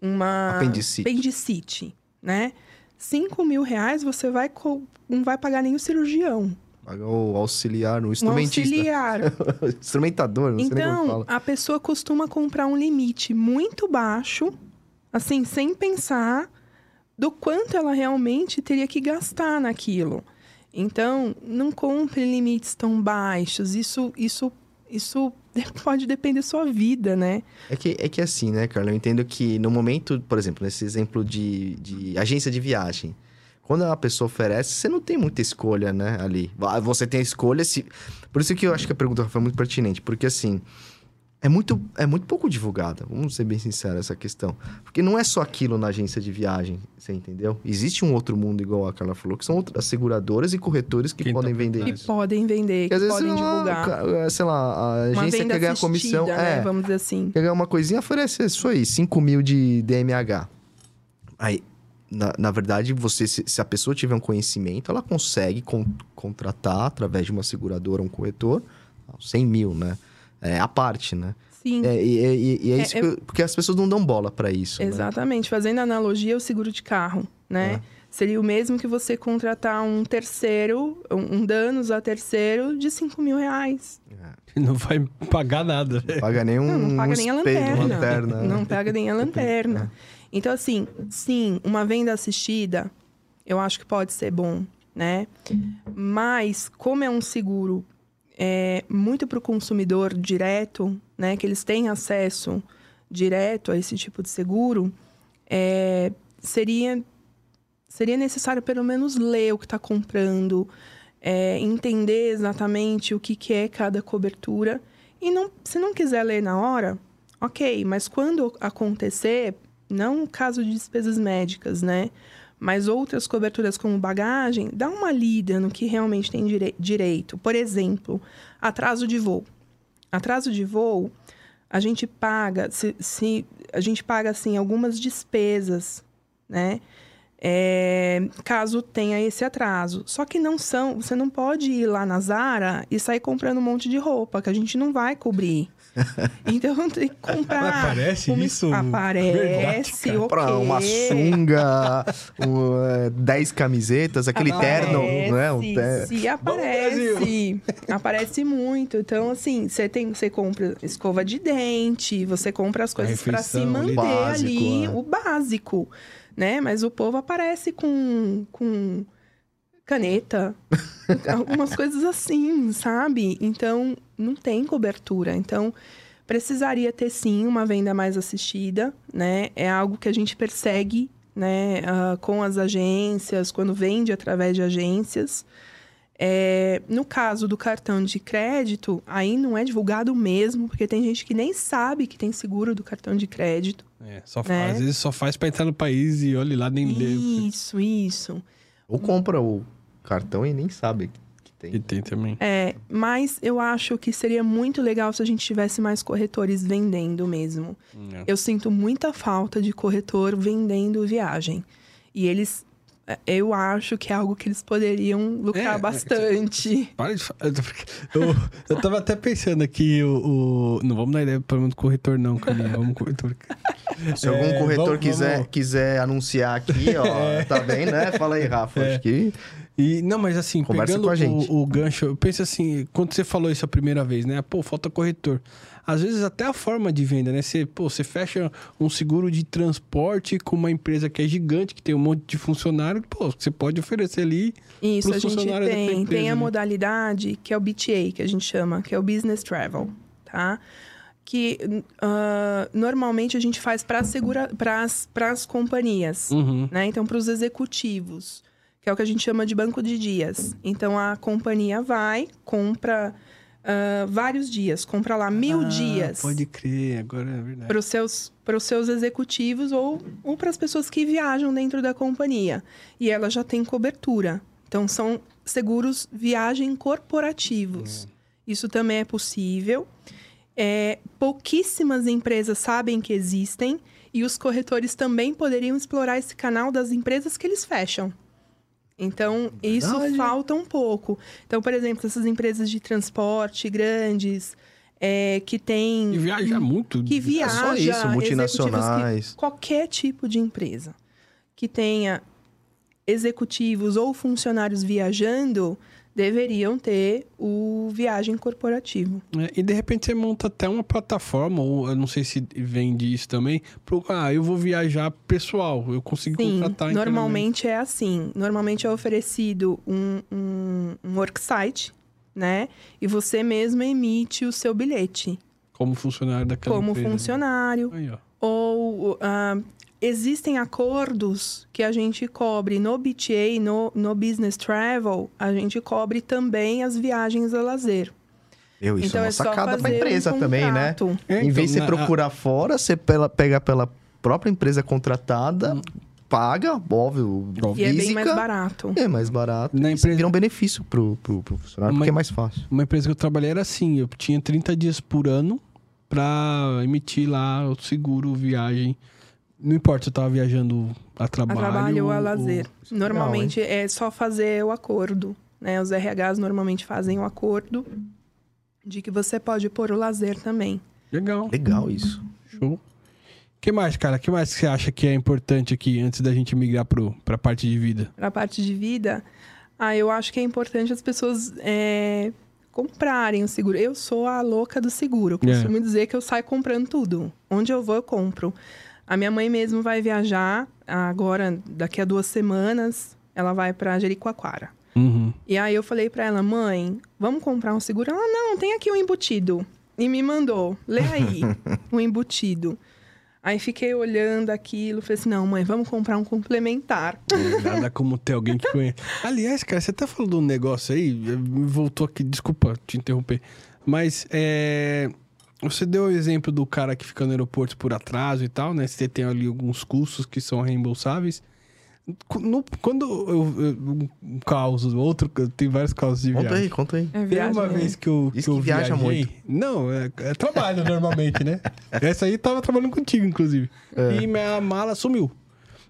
uma Apendicite. apendicite, né? 5 mil reais você vai não vai pagar nem o cirurgião. O auxiliar, o Um instrumentista. auxiliar. (laughs) Instrumentador, não sei nem como Então, fala. a pessoa costuma comprar um limite muito baixo, assim, sem pensar do quanto ela realmente teria que gastar naquilo. Então, não compre limites tão baixos. Isso, isso, isso (laughs) pode depender da sua vida, né? É que, é que assim, né, Carla? Eu entendo que no momento, por exemplo, nesse exemplo de, de agência de viagem, quando a pessoa oferece, você não tem muita escolha, né, ali. Você tem a escolha se. Por isso que eu acho que a pergunta foi muito pertinente, porque assim. É muito, é muito pouco divulgada, vamos ser bem sinceros essa questão. Porque não é só aquilo na agência de viagem, você entendeu? Existe um outro mundo, igual a Carla falou, que são outras seguradoras e corretores que Quem tá podem por vender. Que isso. podem vender, que às vezes, podem sei lá, divulgar. ca- sei lá, a agência quer ganhar comissão. né? É, Vamos dizer assim. quer ganhar uma coisinha, oferece isso aí, 5 mil de DMH. Aí, na, na verdade, você se, se a pessoa tiver um conhecimento, ela consegue con- contratar através de uma seguradora, um corretor, 100 mil, né? É a parte, né? Sim. É, e, e- e é É, isso que eu- porque as pessoas não dão bola para isso. né? Exatamente. Fazendo analogia, o seguro de carro, né? É. Seria o mesmo que você contratar um terceiro, um, um danos a terceiro de 5 mil reais. (laughs) Não vai pagar nada. Não paga nem um, Não, não paga um nem a espelho, lanterna. uma lanterna. né? Não paga nem a (laughs) lanterna. Então, assim, sim, uma venda assistida, eu acho que pode ser bom, né? Mas, como é um seguro é, muito para o consumidor direto, né? Que eles têm acesso direto a esse tipo de seguro, é, seria, seria necessário pelo menos ler o que está comprando, é, entender exatamente o que, que é cada cobertura. E não, se não quiser ler na hora, ok, mas quando acontecer, não caso de despesas médicas, né? Mas outras coberturas como bagagem, dá uma lida no que realmente tem direi- direito. Por exemplo, atraso de voo. Atraso de voo, a gente paga, se, se- a gente paga assim algumas despesas, né? É, caso tenha esse atraso. Só que não são, você não pode ir lá na Zara e sair comprando um monte de roupa, que a gente não vai cobrir. (laughs) Então tem que comprar. Mas aparece uma- isso? Verdade, Aparece, cara. ok. Pra uma sunga, um, é, 10 camisetas, aquele terno, né? Um Aparece, ter... Se aparece. aparece muito. Então, assim, você tem, você compra escova de dente, você compra as coisas para se manter Básico, ali, é. o básico, né? Mas o povo aparece com, com caneta, (laughs) algumas coisas assim, sabe? Então, não tem cobertura. Então, precisaria ter sim uma venda mais assistida, né? É algo que a gente persegue, né, ah, com as agências, quando vende através de agências. É, no caso do cartão de crédito, aí não é divulgado mesmo, porque tem gente que nem sabe que tem seguro do cartão de crédito. É, só Né? Às vezes só faz pra entrar no país e olha lá, nem lê. Isso, isso. Ou compra o cartão e nem sabe que E tem. tem também. É, mas eu acho que seria muito legal se a gente tivesse mais corretores vendendo mesmo. É. Eu sinto muita falta de corretor vendendo viagem. E eles. é, Eu acho que é algo que eles poderiam lucrar É, bastante. Para de falar. Eu, eu tava até pensando aqui, o, o- Não vamos dar ideia para do corretor, não, Caminha. Vamos corretor. (laughs) Se algum É, corretor vamos- quiser, vamos- quiser anunciar aqui, ó, (laughs) tá bem, né? Fala aí, Rafa. É. Acho que E, não, mas assim, Conversa pegando com a gente. O, o gancho, eu penso assim, quando você falou isso a primeira vez, né? Pô, falta corretor. Às vezes até a forma de venda, né? Você, pô, você fecha um seguro de transporte com uma empresa que é gigante, que tem um monte de funcionário, pô, você pode oferecer ali. Isso, a gente tem. empresa, tem a né? modalidade que é o BTA, que a gente chama, que é o Business Travel, tá? Que ah, normalmente a gente faz para segura para as companhias, Uhum. né? Então, para os executivos, que é o que a gente chama de banco de dias. Então, a companhia vai, compra ah, vários dias, compra lá mil Ah, dias Pode crer, agora é verdade. para os seus, pros seus executivos ou, ou para as pessoas que viajam dentro da companhia. E ela já tem cobertura. Então, são seguros viagem corporativos. Isso também é possível. É, pouquíssimas empresas sabem que existem e os corretores também poderiam explorar esse canal das empresas que eles fecham. Então, isso Verdade. falta um pouco. Então, por exemplo, essas empresas de transporte grandes, é, que têm E viaja muito. que viaja, é só isso, multinacionais. que- qualquer tipo de empresa que tenha executivos ou funcionários viajando deveriam ter o viagem corporativo. É, e de repente você monta até uma plataforma, ou eu não sei se vende isso também, pro, ah, eu vou viajar pessoal, eu consigo Sim, contratar internamente. normalmente é assim. Normalmente é oferecido um, um, um worksite, né? E você mesmo emite o seu bilhete Como funcionário daquela como empresa. né? funcionário. Aí, ó. ou ah, existem acordos que a gente cobre no BTA, no, no Business Travel, a gente cobre também as viagens a lazer. Meu, isso então é uma é só sacada pra fazer empresa um também, né? É, em vez de você então, na- procurar fora, você pela, pega pela própria empresa contratada, paga, óbvio, E é bem física. mais barato. É mais barato. Na E empresa- Vira um benefício pro, pro, pro funcionário, Uma- porque é mais fácil. Uma empresa que eu trabalhei era assim, eu tinha 30 dias por ano pra emitir lá o seguro viagem Não importa se eu tava viajando a A trabalho. trabalho ou a lazer. legal, Normalmente é só fazer o acordo. Né? Os RHs normalmente fazem o acordo de que você pode pôr o lazer também. Legal. Legal isso. Show. O que mais, cara? O que mais que você acha que é importante aqui antes da gente migrar pro, pra parte de vida? Para a parte de vida, ah, eu acho que é importante as pessoas é, comprarem o seguro. Eu sou a louca do seguro. Eu É. costumo dizer que eu saio comprando tudo. Onde eu vou, eu compro. A minha mãe mesmo vai viajar agora, daqui a duas semanas, ela vai para Jericoacoara. Uhum. E aí eu falei pra ela, mãe, vamos comprar um seguro? Ela, não, tem aqui um embutido. E me mandou, lê aí, o (laughs) embutido. Aí fiquei olhando aquilo, falei assim, não, mãe, vamos comprar um complementar. Nada como ter alguém que conhece. (laughs) Aliás, cara, você até falou de um negócio aí, me voltou aqui, desculpa te interromper. Mas é. Você deu o exemplo do cara que fica no aeroporto por atraso e tal, né? Você tem ali alguns custos que são reembolsáveis. No- quando eu, eu- um caos, outro, tem vários causos de Conta viagem. aí, conta aí. É Tem uma né? vez que eu, Diz que eu que viaja viajei. muito. Não, é, é trabalho normalmente, né? (laughs) Essa aí tava trabalhando contigo, inclusive. É. E minha mala sumiu.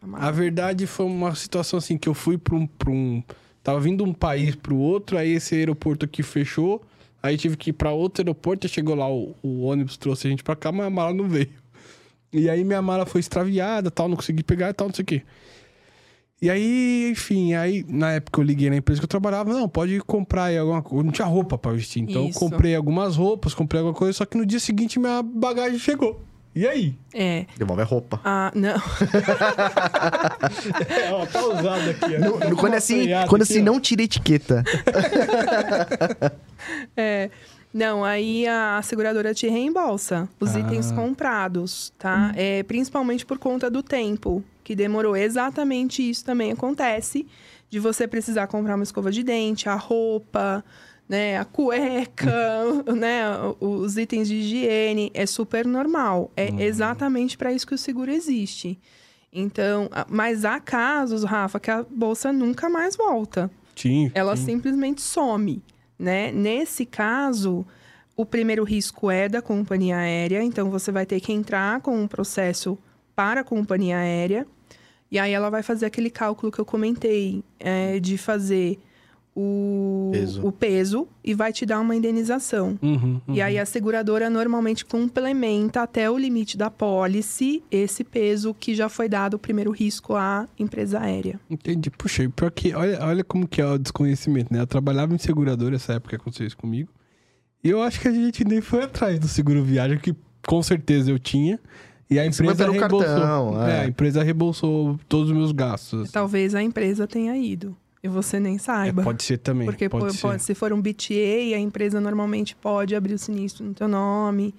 A mala. A verdade foi uma situação assim que eu fui para um, pra um. Tava vindo de um país pro outro, aí esse aeroporto aqui fechou. Aí tive que ir pra outro aeroporto, chegou lá, o, o ônibus trouxe a gente pra cá, mas a mala não veio. E aí minha mala foi extraviada, tal, não consegui pegar e tal, não sei o quê. E aí, enfim, aí na época eu liguei na empresa que eu trabalhava, não, pode comprar aí alguma coisa. Não tinha roupa pra vestir. Então eu Isso. comprei algumas roupas, comprei alguma coisa, só que no dia seguinte minha bagagem chegou. E aí? É. Devolve a roupa. Ah, não. (laughs) É, ó, tá usado aqui. ó. No- no- quando é assim, quando aqui, assim ó. não tira etiqueta. (laughs) É. Não, aí a seguradora te reembolsa os Ah. itens comprados, tá? É, principalmente por conta do tempo que demorou. Exatamente isso também acontece. De você precisar comprar uma escova de dente, a roupa, né? A cueca, (laughs) né? Os itens de higiene. É super normal. É exatamente para isso que o seguro existe. Então, mas há casos, Rafa, que a bolsa nunca mais volta Sim. ela sim. simplesmente some, né? Nesse caso, o primeiro risco é da companhia aérea, então você vai ter que entrar com um processo para a companhia aérea, e aí ela vai fazer aquele cálculo que eu comentei, é, de fazer o Peso. o peso e vai te dar uma indenização. Uhum, E aí a seguradora normalmente complementa até o limite da pólice esse peso que já foi dado o primeiro risco à empresa aérea. Entendi. Puxa, e pior que, olha, olha como que é o desconhecimento, né? Eu trabalhava em seguradora essa época que aconteceu isso comigo. E eu acho que a gente nem foi atrás do seguro viagem, que com certeza eu tinha. E a empresa reembolsou. cartão, é. a empresa reembolsou todos os meus gastos. assim. Talvez a empresa tenha ido e você nem É, saiba. pode ser também. Porque pode ser. pode- se for um BTA, a empresa normalmente pode abrir o sinistro no teu nome.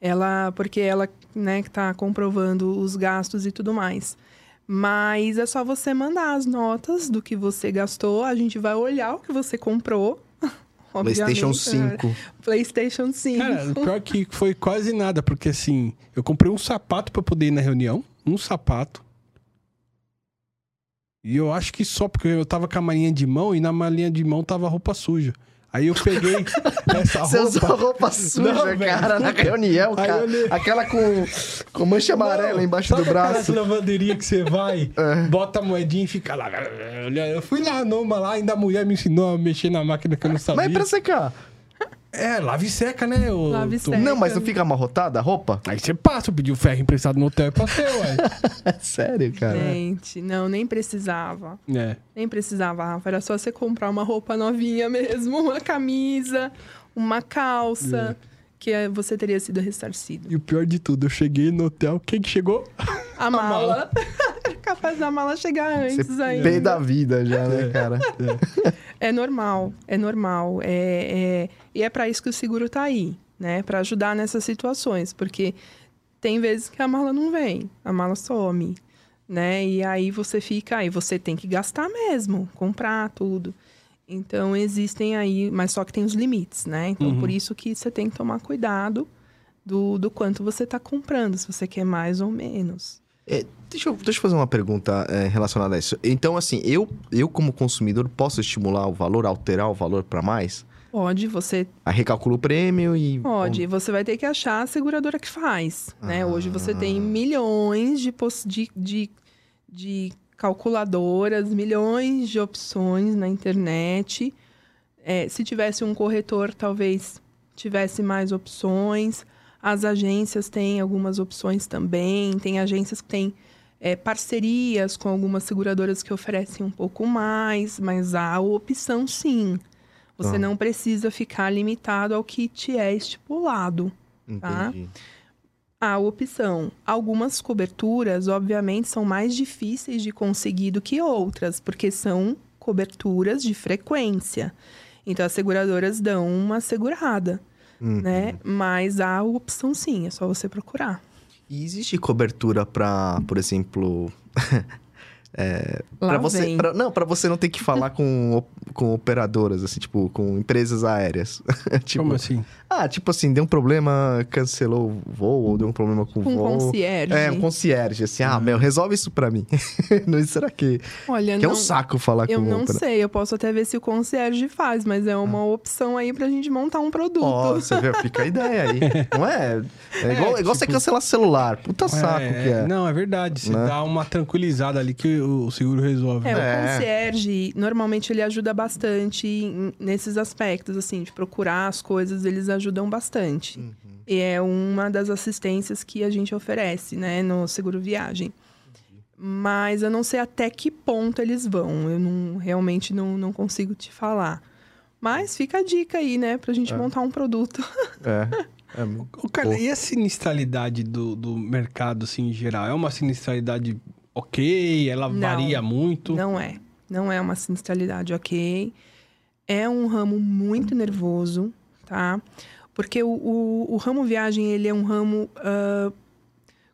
Ela, porque ela, né, que tá comprovando os gastos e tudo mais. Mas é só você mandar as notas do que você gastou, a gente vai olhar o que você comprou. (laughs) PlayStation obviamente, né? 5. PlayStation 5. Cara, o pior que foi quase nada, porque assim, eu comprei um sapato pra poder ir na reunião, um sapato. E eu acho que só porque eu tava com a malinha de mão e na malinha de mão tava roupa suja. Aí eu peguei (laughs) essa Você usou roupa. roupa suja, Não, velho. cara, na reunião, cara. olhei- Aquela com, com mancha amarela Não, embaixo do braço. aquelas lavanderia que você vai, (laughs) É. bota a moedinha e fica lá. Eu fui lá numa lá, ainda a mulher me ensinou a mexer na máquina que eu não sabia. Mas pra secar. É, lave e seca, né? O, Lave e Tom? seca. Não, mas não fica amarrotada a roupa? Aí você passa, eu pedi o ferro emprestado no hotel e passei, ué. É (laughs) sério, cara. Gente, não, nem precisava. É. Nem precisava, Rafa. Era só você comprar uma roupa novinha mesmo, uma camisa, uma calça, que eh, você teria sido ressarcido. E o pior de tudo, eu cheguei no hotel, quem que chegou? A mala. (laughs) Capaz da mala chegar antes Você ainda. da vida já, né, cara? É normal, é normal. É, é- E é para isso que o seguro tá aí, né? Para ajudar nessas situações, porque tem vezes que a mala não vem, a mala some, né? E aí você fica, aí você tem que gastar mesmo, comprar tudo. Então existem aí, mas só que tem os limites, né? Então Uhum. por isso que você tem que tomar cuidado do, do quanto você está comprando, se você quer mais ou menos. É, deixa, eu, deixa eu fazer uma pergunta é, relacionada a isso. Então, assim, eu, eu como consumidor posso estimular o valor, alterar o valor para mais? Pode, você Aí recalcula o prêmio e. pode. Você vai ter que achar a seguradora que faz, né? Ah. Hoje você tem milhões de, poss- de, de, de calculadoras, milhões de opções na internet. É, se tivesse um corretor, talvez tivesse mais opções. As agências têm algumas opções também. Tem agências que têm é, parcerias com algumas seguradoras que oferecem um pouco mais, mas há opção sim. Você Tá. não precisa ficar limitado ao que te é estipulado. tá? Há opção. Algumas coberturas, obviamente, são mais difíceis de conseguir do que outras, porque são coberturas de frequência. Então, as seguradoras dão uma segurada, Uhum. né? Mas há opção sim, é só você procurar. E existe cobertura pra, por exemplo. (laughs) é, pra você, pra- não, pra você não ter que falar com, com operadoras, assim, tipo, com empresas aéreas. (laughs) tipo, Como assim? Ah, tipo assim, deu um problema, cancelou o voo, ou deu um problema com o voo. concierge. É, um concierge, assim, ah, meu, resolve isso pra mim. (laughs) não, será que. Olha, Que é não, um saco falar eu com não opera- sei. Eu posso até ver se o concierge faz, mas é uma opção aí pra gente montar um produto. Ó, você vê, fica a ideia aí. (laughs) Não é? É igual, é igual você tipo- cancelar celular. Puta saco é, que é. Não, é verdade. Você Né? dá uma tranquilizada ali que o o seguro resolve. É, É. o concierge, normalmente ele ajuda bastante em- nesses aspectos, assim, de procurar as coisas, eles ajudam bastante. E é uma das assistências que a gente oferece, né, no seguro viagem. Mas eu não sei até que ponto eles vão, eu não, realmente não, não consigo te falar. Mas fica a dica aí, né, pra gente montar um produto. (laughs) É. é Ô, cara, e a sinistralidade do, do mercado, assim, em geral? É uma sinistralidade ok? Ela Não. varia muito? Não é. Não é uma sinistralidade ok. É um ramo muito nervoso, tá? Porque o, o, o ramo viagem, ele é um ramo... ah,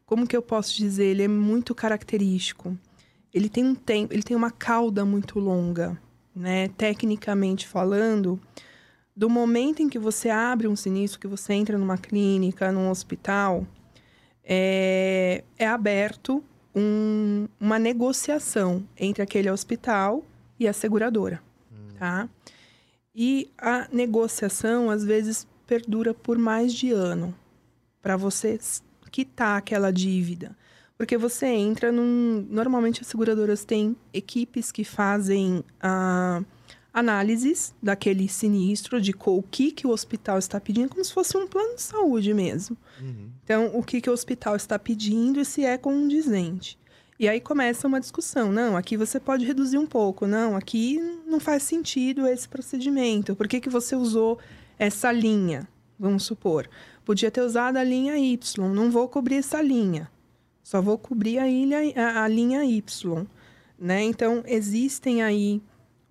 como que eu posso dizer? Ele é muito característico. Ele tem um tempo... Ele tem uma cauda muito longa, né? Tecnicamente falando, do momento em que você abre um sinistro, que você entra numa clínica, num hospital, é, é aberto um- uma negociação entre aquele hospital e a seguradora, tá? E a negociação, às vezes, perdura por mais de ano para você quitar aquela dívida. Porque você entra num... Normalmente, as seguradoras têm equipes que fazem ah, análises daquele sinistro, de o que, que o hospital está pedindo, como se fosse um plano de saúde mesmo. Uhum. Então, o que, que o hospital está pedindo e se é condizente. E aí começa uma discussão. Não, aqui você pode reduzir um pouco. Não, aqui não faz sentido esse procedimento. Por que, que você usou essa linha? Vamos supor. Podia ter usado a linha Y. Não vou cobrir essa linha. Só vou cobrir a, ilha, a, a linha Y. Né? Então, existem aí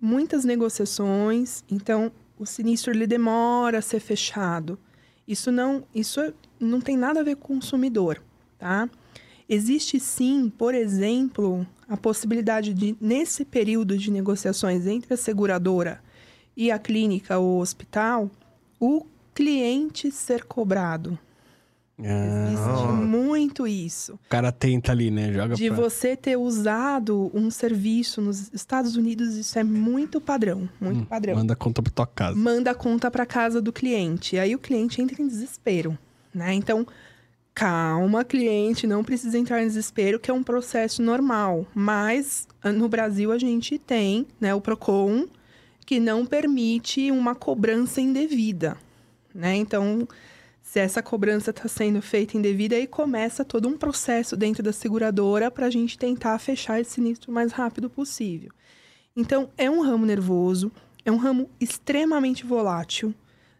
muitas negociações. Então, o sinistro ele demora a ser fechado. Isso não, isso não tem nada a ver com o consumidor, tá? Existe sim, por exemplo, a possibilidade de, nesse período de negociações entre a seguradora e a clínica ou hospital, o cliente ser cobrado. Ah, Existe muito isso. o cara tenta ali, né? Joga De pra... você ter usado um serviço nos Estados Unidos, isso é muito padrão, muito Hum, padrão Manda conta pra tua casa. manda a conta para casa do cliente. Aí o cliente entra em desespero, né? Então, calma, cliente, não precisa entrar em desespero, que é um processo normal. Mas ah, no Brasil a gente tem, né, o Procon, que não permite uma cobrança indevida, né? Então, se essa cobrança está sendo feita indevida, aí começa todo um processo dentro da seguradora para a gente tentar fechar esse sinistro o mais rápido possível. Então, é um ramo nervoso, é um ramo extremamente volátil,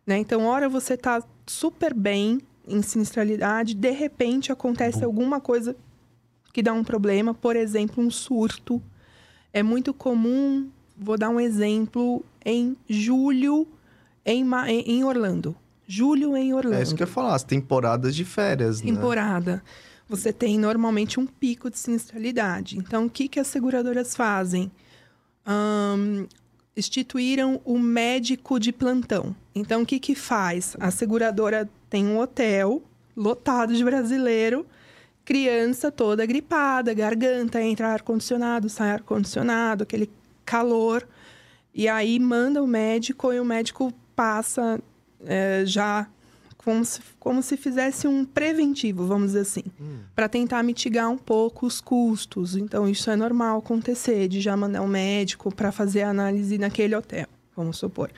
né? Então, hora você tá super bem em sinistralidade, de repente acontece alguma coisa que dá um problema, por exemplo, um surto. É muito comum, vou dar um exemplo, em julho em em Orlando. Julho em Orlando É isso que eu ia falar, as temporadas de férias, né? temporada, você tem normalmente um pico de sinistralidade. Então, o que, que as seguradoras fazem? Ahn, instituíram o médico de plantão. Então, o que, que faz? A seguradora tem um hotel lotado de brasileiro, criança toda gripada, garganta, entra ar-condicionado, sai ar-condicionado, aquele calor. E aí manda o médico e o médico passa é, já como se, como se fizesse um preventivo, vamos dizer assim, Hum. para tentar mitigar um pouco os custos. Então, isso é normal acontecer, de já mandar um médico para fazer a análise naquele hotel, vamos supor.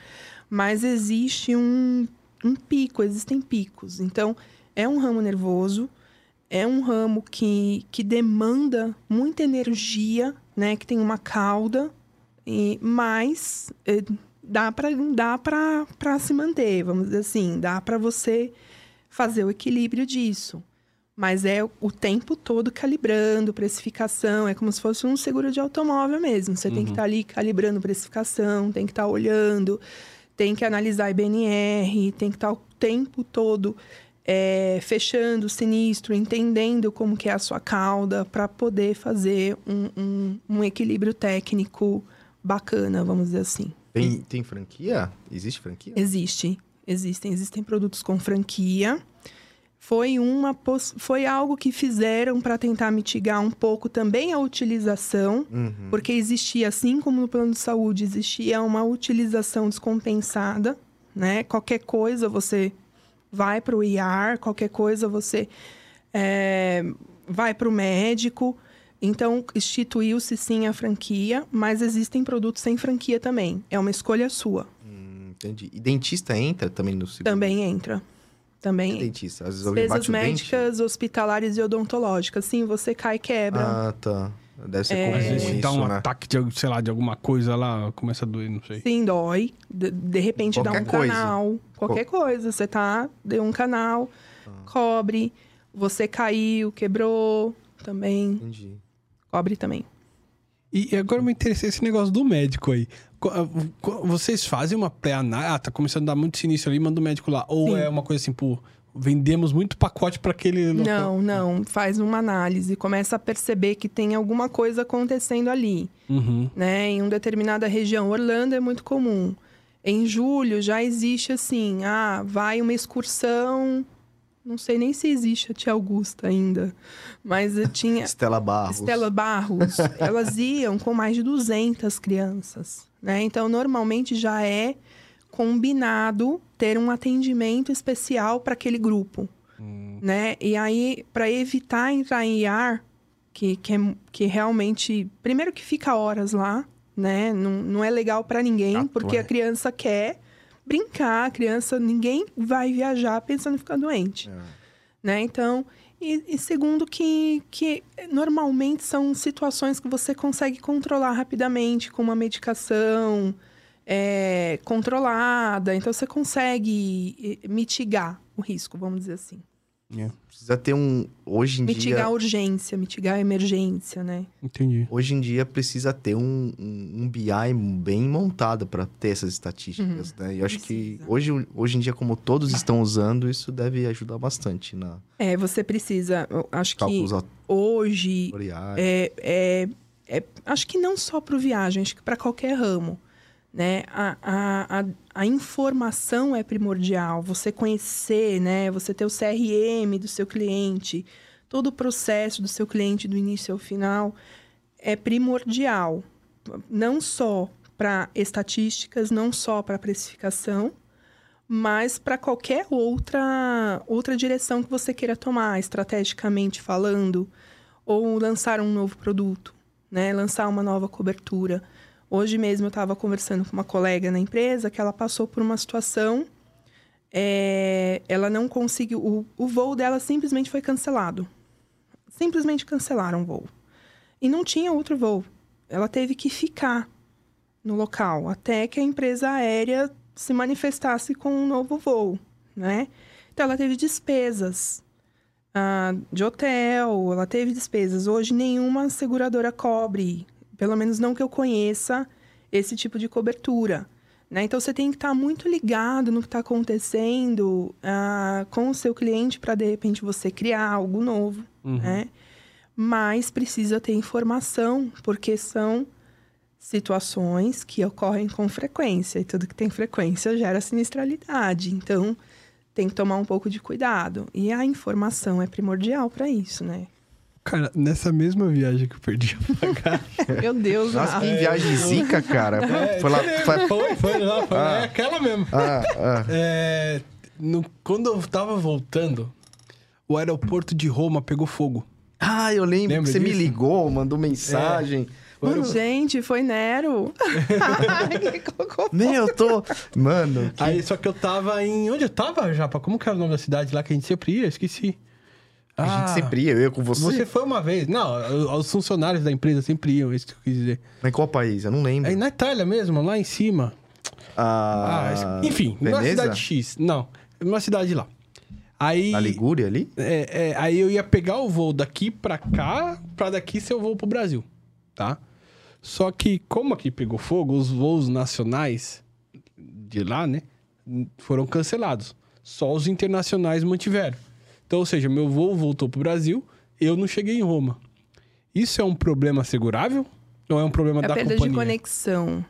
Mas existe um, um pico, existem picos. Então, é um ramo nervoso, é um ramo que, que demanda muita energia, né? Que tem uma cauda, e, mas eh, dá para dá para se manter, vamos dizer assim, dá para você fazer o equilíbrio disso. Mas é o tempo todo calibrando precificação, é como se fosse um seguro de automóvel mesmo. Você tem que estar ali calibrando precificação, tem que estar olhando, tem que analisar IBNR, tem que estar o tempo todo é, fechando o sinistro, entendendo como que é a sua cauda, para poder fazer um, um, um equilíbrio técnico bacana, vamos dizer assim. Tem, tem franquia? Existe franquia? Existe, existem, existem produtos com franquia. Foi uma foi algo que fizeram para tentar mitigar um pouco também a utilização, Uhum. porque existia assim como no plano de saúde existia uma utilização descompensada, né? Qualquer coisa você vai para o IAR, qualquer coisa você é, vai para o médico. Então, instituiu-se sim a franquia, mas existem produtos sem franquia também. É uma escolha sua. Hum, entendi. E dentista entra também no seguro? Também entra. Também É dentista. Às vezes Despesas bate o dente. médicas, hospitalares e odontológicas. Sim, você cai e quebra. Ah, tá. Deve ser É. comum Às vezes isso, dá um né? ataque de, sei lá, de alguma coisa lá, começa a doer, não sei. Sim, dói. De, de repente dá Qualquer um coisa. canal. Qualquer coisa. Você tá, deu um canal, Ah. cobre. Você caiu, quebrou. Também. Entendi. Cobre também. E agora me interessei esse negócio do médico aí. Ah, Vocês fazem uma pré-análise? Ah, tá começando a dar muito sinistro ali, manda o médico lá. Ou Sim. é uma coisa assim, pô, vendemos muito pacote pra aquele? Não, não. Faz uma análise. Começa a perceber que tem alguma coisa acontecendo ali. Uhum. né? Em uma determinada região. Orlando é muito comum. Em julho já existe assim, ah, vai uma excursão. Não sei nem se existe a Tia Augusta ainda, mas eu tinha Estela Barros. Estela Barros. Elas iam com mais de 200 crianças, né? Então normalmente já é combinado ter um atendimento especial para aquele grupo, né? E aí para evitar entrar em IAR, que, que, é, que realmente. Primeiro que fica horas lá, né? Não, não é legal para ninguém, porque a criança quer brincar, a criança. Ninguém vai viajar pensando em ficar doente, É. né? Então. E, e segundo que, que normalmente são situações que você consegue controlar rapidamente com uma medicação é, controlada. Então você consegue eh, mitigar o risco, vamos dizer assim. É, Precisa ter um. Hoje em Mitigar a dia. urgência, mitigar a emergência, né? entendi. Hoje em dia precisa ter um, um, um BI bem montado para ter essas estatísticas, né? E eu acho que Precisa. hoje, hoje em dia, como todos estão usando, isso deve ajudar bastante na É, você precisa. eu acho que hoje é, é, é- acho que não só para o viagem, acho que para qualquer ramo. Né? A, a, a, a informação é primordial. Você conhecer, né? Você ter o CRM do seu cliente, todo o processo do seu cliente do início ao final é primordial. Não só para estatísticas, não só para precificação, mas para qualquer outra, outra direção que você queira tomar, estrategicamente falando, ou lançar um novo produto, né? lançar uma nova cobertura. Hoje mesmo eu estava conversando com uma colega na empresa que ela passou por uma situação, é, ela não conseguiu, o, o voo dela simplesmente foi cancelado. Simplesmente cancelaram o voo. E não tinha outro voo. Ela teve que ficar no local até que a empresa aérea se manifestasse com um novo voo, né? Então ela teve despesas ah, de hotel, ela teve despesas. Hoje nenhuma seguradora cobre, pelo menos não que eu conheça, esse tipo de cobertura. Né? Então você tem que estar muito ligado no que está acontecendo ah, com o seu cliente para de repente você criar algo novo, Uhum. né? Mas precisa ter informação, porque são situações que ocorrem com frequência e tudo que tem frequência gera sinistralidade. Então, tem que tomar um pouco de cuidado. E a informação é primordial para isso, né? Cara, nessa mesma viagem que eu perdi a bagagem. (laughs) Meu Deus, Nossa, Rafa. que viagem zica, cara. É, foi lá. Foi... Foi, foi lá, foi lá. Ah. É aquela mesmo. Ah, ah. É, no- quando eu tava voltando, o aeroporto de Roma pegou fogo. Ah, eu lembro Lembra que você me disso? ligou, mandou mensagem. Mano, Gente, foi Nero. (laughs) nem eu tô. Mano, que- Aí, só que eu tava em. Onde eu tava, Japa? Como que era o nome da cidade lá que a gente sempre ia? Esqueci. A Ah, gente sempre ia, eu ia com você. Você foi uma vez. Não, os funcionários da empresa sempre iam, é isso que eu quis dizer. Mas em qual país? Eu não lembro. É na Itália mesmo, lá em cima. Ah, Ah, enfim, numa Veneza? cidade X. Não, numa cidade lá. Aí. Na Ligúria ali? É, é, aí eu ia pegar o voo daqui pra cá, pra daqui ser o voo pro Brasil, tá? Só que, como aqui pegou fogo, os voos nacionais de lá, né, foram cancelados. Só os internacionais mantiveram. Então, ou seja, meu voo voltou pro Brasil, eu não cheguei em Roma. Isso é um problema segurável? Ou é um problema É da perda companhia? de conexão.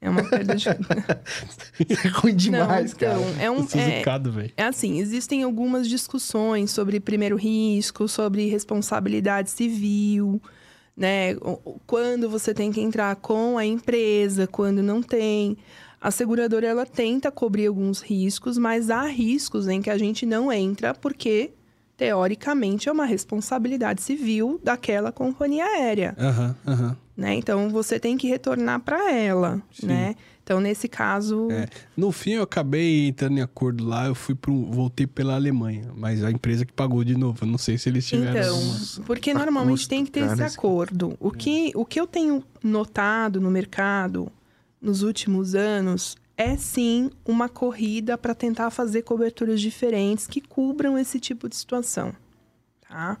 É uma perda de. (laughs) É ruim demais, não, cara. então, é um. É, zicado, velho. é assim, existem algumas discussões sobre primeiro risco, sobre responsabilidade civil, né? O- o- Quando você tem que entrar com a empresa, quando não tem. A seguradora ela tenta cobrir alguns riscos, mas há riscos em que a gente não entra porque teoricamente é uma responsabilidade civil daquela companhia aérea Aham, aham. né? Então você tem que retornar para ela, Sim. né? Então nesse caso, É. No fim, eu acabei entrando em acordo lá, eu fui pro, voltei pela Alemanha, mas a empresa que pagou de novo. Eu não sei se eles tiveram. então, alguma- porque normalmente tem que ter esse- acordo. O que o que eu tenho notado no mercado nos últimos anos é sim uma corrida para tentar fazer coberturas diferentes que cubram esse tipo de situação, tá?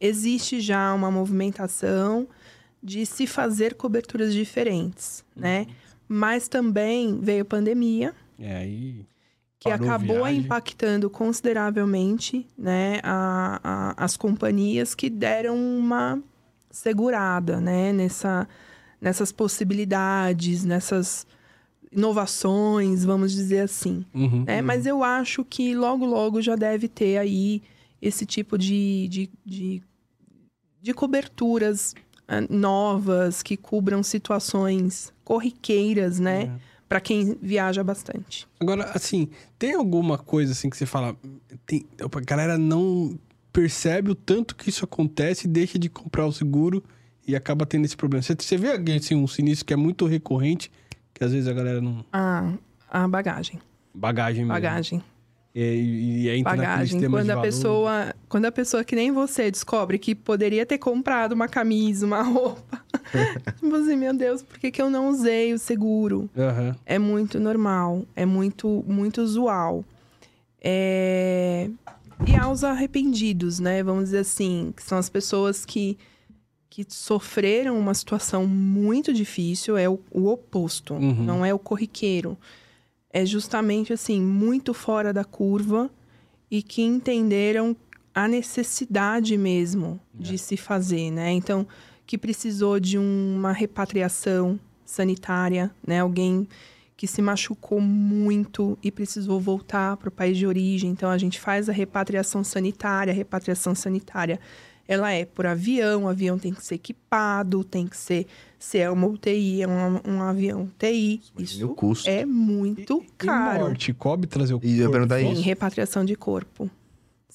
Existe já uma movimentação de se fazer coberturas diferentes, né? Mas também veio pandemia, É, aí. que acabou viagem. impactando consideravelmente né, a- a- as companhias que deram uma segurada né, nessa, nessas possibilidades, nessas inovações, vamos dizer assim. Uhum, né? Mas eu acho que logo, logo já deve ter aí esse tipo de, de, de, de coberturas ah, novas que cubram situações corriqueiras, né? É. Para quem viaja bastante. Agora, assim, tem alguma coisa assim que você fala. Tem, a galera não percebe o tanto que isso acontece e deixa de comprar o seguro e acaba tendo esse problema. Você, você vê assim, um sinistro que é muito recorrente, que às vezes a galera não. A, a bagagem. Bagagem mesmo. Bagagem. E, e, e entra naquele Bagagem. Quando de a valor. pessoa. Quando a pessoa que nem você descobre que poderia ter comprado uma camisa, uma (laughs) roupa. (laughs) tipo assim, meu Deus, por que, que eu não usei o seguro? Aham. É muito normal. É muito, muito usual. É... E aos arrependidos, né? Vamos dizer assim, que são as pessoas que, que sofreram uma situação muito difícil, é o, o oposto, Uhum. não é o corriqueiro. É justamente assim, muito fora da curva e que entenderam a necessidade mesmo de se fazer, né? Então, que precisou de uma repatriação sanitária, né? Alguém que se machucou muito e precisou voltar para o país de origem. Então, a gente faz a repatriação sanitária. A repatriação sanitária, ela é por avião. O avião tem que ser equipado, tem que ser... Se é uma UTI, é um, um avião UTI. Imagina Isso o custo. é muito E caro. morte, cobre trazer o E eu corpo perguntar fora? Sim, repatriação de corpo.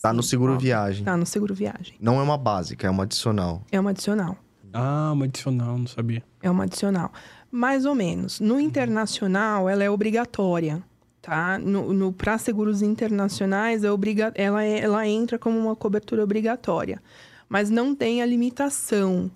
Tá no Sim, seguro ó, viagem. Tá no seguro viagem. Não é uma básica, é uma adicional. É uma adicional. Ah, uma adicional, não sabia. É uma adicional. Mais ou menos. No internacional, ela é obrigatória, tá? No, no para seguros internacionais, é obriga ela, é- ela entra como uma cobertura obrigatória. Mas não tem a limitação.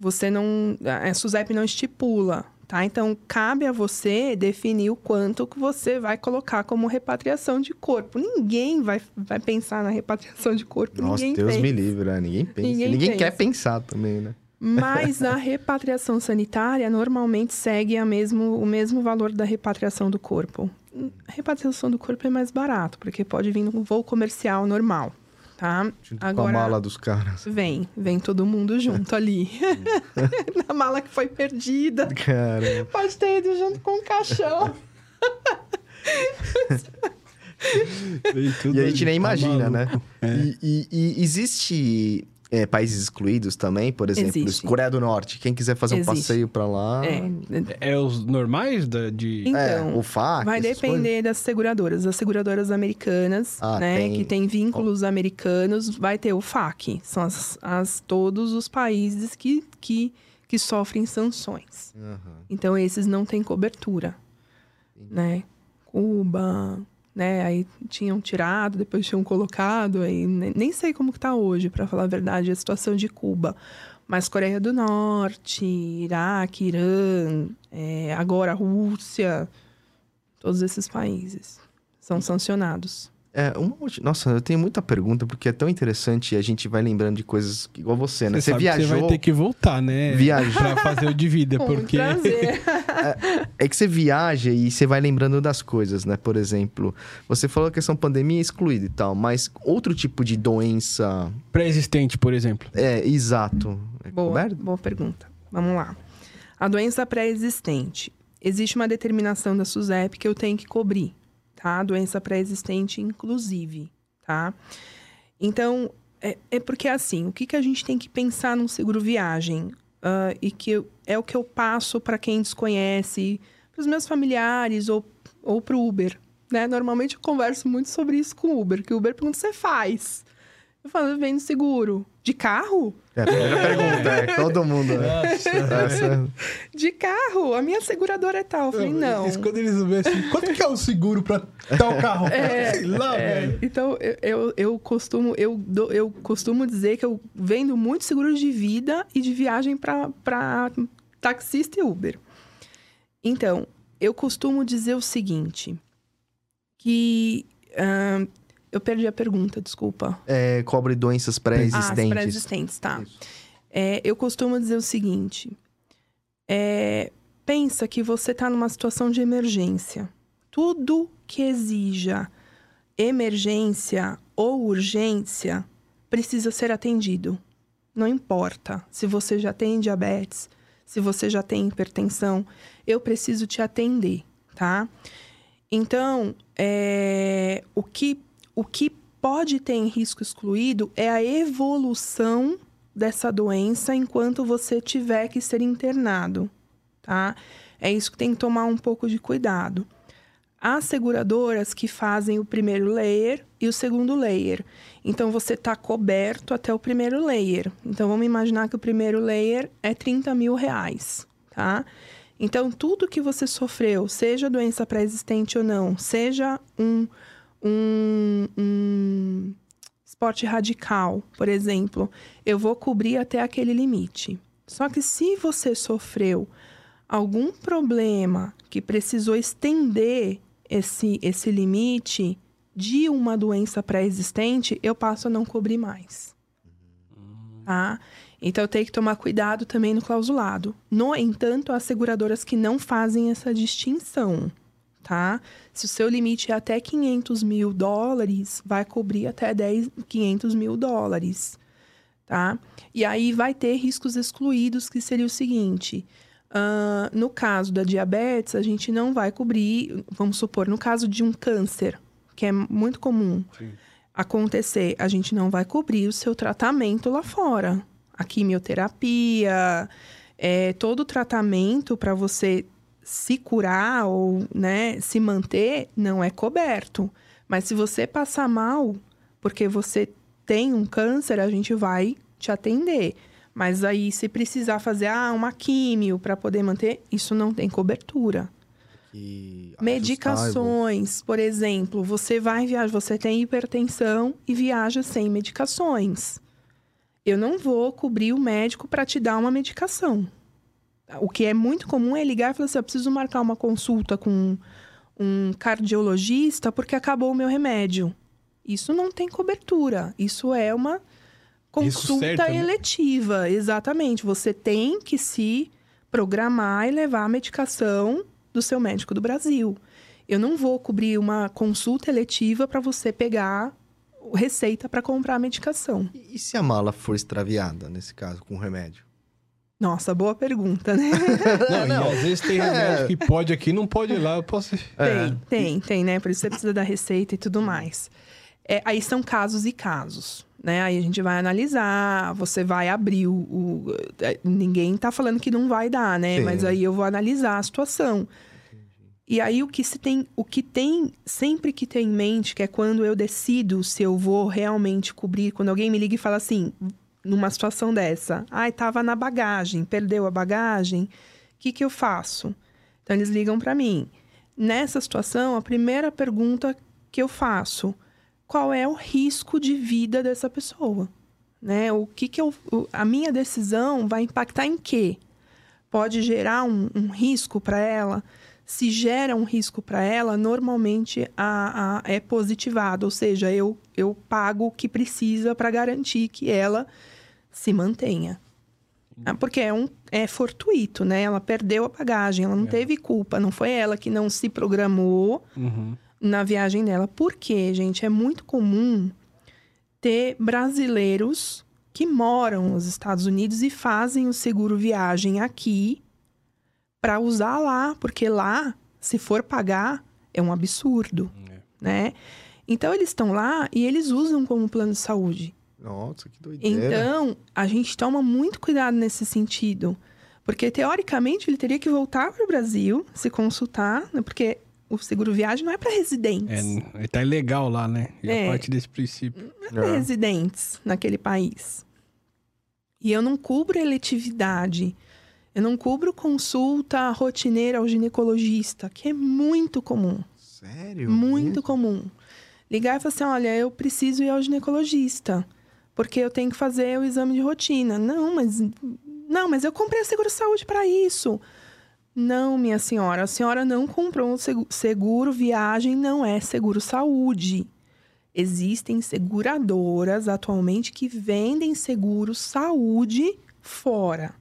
Você não... A SUSEP não estipula, tá? Então, cabe a você definir o quanto que você vai colocar como repatriação de corpo. Ninguém vai, vai pensar na repatriação de corpo. Nossa, Ninguém Deus pensa. me livre, né? Ninguém pensa. Ninguém Ninguém, quer pensa. pensar também, né? Mas (laughs) a repatriação sanitária normalmente segue a mesmo, o mesmo valor da repatriação do corpo. A repatriação do corpo é mais barato, porque pode vir num voo comercial normal, tá? Junto com a mala dos caras. Vem, vem todo mundo junto ali. (laughs) Na mala que foi perdida. Cara. Pode ter ido junto com o caixão. (laughs) Vem tudo E a gente ali, nem tá imagina, né? maluco. É. E, e- e existe é, países excluídos também, por exemplo, Existe. Coreia do Norte. Quem quiser fazer um Existe. passeio pra lá. É, É os normais da, de. Então, é, o FAC. Vai essas coisas. depender das seguradoras. As seguradoras americanas, Ah, né? tem- Que tem vínculos americanos, vai ter o FAC. São as, as- todos os países que, que, que sofrem sanções. Aham. Então, esses não têm cobertura, né? Cuba, né? Aí tinham tirado, depois tinham colocado. Aí ne- nem sei como que tá hoje, para falar a verdade, a situação de Cuba. Mas Coreia do Norte, Iraque, Irã, é, agora Rússia, todos esses países são sancionados. É, uma Nossa, eu tenho muita pergunta, porque é tão interessante e a gente vai lembrando de coisas igual você, né? Você, sabe que viajou. Você vai ter que voltar, né? Viajar. Pra fazer o de vida, (laughs) porque. prazer. (laughs) É que você viaja e você vai lembrando das coisas, né? Por exemplo, você falou que essa pandemia é excluída e tal, mas outro tipo de doença. Pré-existente, por exemplo. É, exato. É Boa, coberto? boa pergunta. Vamos lá. A doença pré-existente. Existe uma determinação da SUSEP que eu tenho que cobrir, tá? Doença pré-existente, inclusive, tá? Então, é, é porque assim, o que, que a gente tem que pensar num seguro viagem? Ah, e que eu- é o que eu passo para quem desconhece, para os meus familiares ou, ou para o Uber, né? Normalmente eu converso muito sobre isso com o Uber, que o Uber pergunta, você faz? Eu falo, eu vendo seguro. De carro? É a primeira (laughs) pergunta, é todo mundo, né? Nossa. Essa- De carro? A minha seguradora é tal. Eu falei, não. Isso, quando eles vêem assim, quanto que é o seguro pra tal carro? É, (laughs) Sei lá, É, velho. então, eu, eu, eu costumo eu, eu costumo dizer que eu vendo muito seguro de vida e de viagem para taxista e Uber. Então, eu costumo dizer o seguinte, que... ahn, eu perdi a pergunta, desculpa. é, cobre doenças Ah, pré-existentes. pré-existentes, tá. É, eu costumo dizer o seguinte: é, pensa que você está numa situação de emergência. Tudo que exija emergência ou urgência precisa ser atendido. Não importa se você já tem diabetes, se você já tem hipertensão, eu preciso te atender, tá? Então, é, o, que, o que pode ter em risco excluído é a evolução dessa doença enquanto você tiver que ser internado, tá? É isso que tem que tomar um pouco de cuidado. Há seguradoras que fazem o primeiro layer e o segundo layer. Então, você está coberto até o primeiro layer. Então, vamos imaginar que o primeiro layer é 30 mil reais, tá? Então, tudo que você sofreu, seja doença pré-existente ou não, seja um, um, um esporte radical, por exemplo, eu vou cobrir até aquele limite. Só que se você sofreu algum problema que precisou estender esse, esse limite de uma doença pré-existente, eu passo a não cobrir mais. Tá? Então eu tenho que tomar cuidado também no clausulado. No entanto, há seguradoras que não fazem essa distinção. Tá? Se o seu limite é até 500 mil dólares, vai cobrir até 10, 500 mil dólares. Tá? E aí vai ter riscos excluídos, que seria o seguinte: ah, no caso da diabetes, a gente não vai cobrir, vamos supor, no caso de um câncer, que é muito comum Sim. acontecer, a gente não vai cobrir o seu tratamento lá fora. A quimioterapia, é, todo o tratamento para você se curar ou né, se manter não é coberto. Mas se você passar mal porque você tem um câncer, a gente vai te atender. Mas aí, se precisar fazer ah, uma químio para poder manter, isso não tem cobertura. E Medicações, por exemplo, você vai viajar, você tem hipertensão e viaja sem medicações. Eu não vou cobrir o médico para te dar uma medicação. O que é muito comum é ligar e falar assim: eu preciso marcar uma consulta com um cardiologista porque acabou o meu remédio. Isso não tem cobertura. Isso é uma consulta certo, né? eletiva. Exatamente. Você tem que se programar e levar a medicação do seu médico do Brasil. Eu não vou cobrir uma consulta eletiva para você pegar receita para comprar a medicação. E e se a mala for extraviada, nesse caso, com remédio? Nossa, boa pergunta, né? (laughs) Não, e às vezes tem remédio que pode aqui, não pode lá. Eu posso. É. Tem, tem, tem, né? Por isso você precisa da receita e tudo mais. É, aí são casos e casos. Né? Aí a gente vai analisar, você vai abrir o. o é, ninguém tá falando que não vai dar, né? Sim. Mas aí eu vou analisar a situação. E aí o que se tem, o que tem sempre que ter em mente, que é quando eu decido se eu vou realmente cobrir, quando alguém me liga e fala assim, numa situação dessa, ai, tava na bagagem, perdeu a bagagem, o que que eu faço? Então eles ligam para mim. Nessa situação, a primeira pergunta que eu faço, qual é o risco de vida dessa pessoa? Né? O que que eu, a minha decisão vai impactar em quê? Pode gerar um, um risco para ela? Se gera um risco para ela, normalmente a, a- é positivado, ou seja, eu, eu pago o que precisa para garantir que ela se mantenha. Ah, Porque é, um, é fortuito, né? Ela perdeu a bagagem, ela não teve culpa, não foi ela que não se programou Uhum. na viagem dela. Por quê, gente? É muito comum ter brasileiros que moram nos Estados Unidos e fazem o seguro viagem aqui para usar lá, porque lá, se for pagar, é um absurdo, É. né? Então eles estão lá e eles usam como plano de saúde. Nossa, que doideira. Então, a gente toma muito cuidado nesse sentido. Porque, teoricamente, ele teria que voltar para o Brasil, se consultar, né? porque o seguro viagem não é para residentes. É, tá ilegal lá, né? E É. a parte desse princípio. Não é para É. residentes naquele país. E eu não cubro eletividade. Eu não cubro consulta rotineira ao ginecologista, que é muito comum. Sério? Muito comum. Ligar e falar assim: olha, eu preciso ir ao ginecologista, porque eu tenho que fazer o exame de rotina. Não, mas. Não, mas eu comprei a seguro-saúde para isso. Não, minha senhora, a senhora não comprou um segu- seguro viagem, não é seguro-saúde. Existem seguradoras atualmente que vendem seguro saúde fora.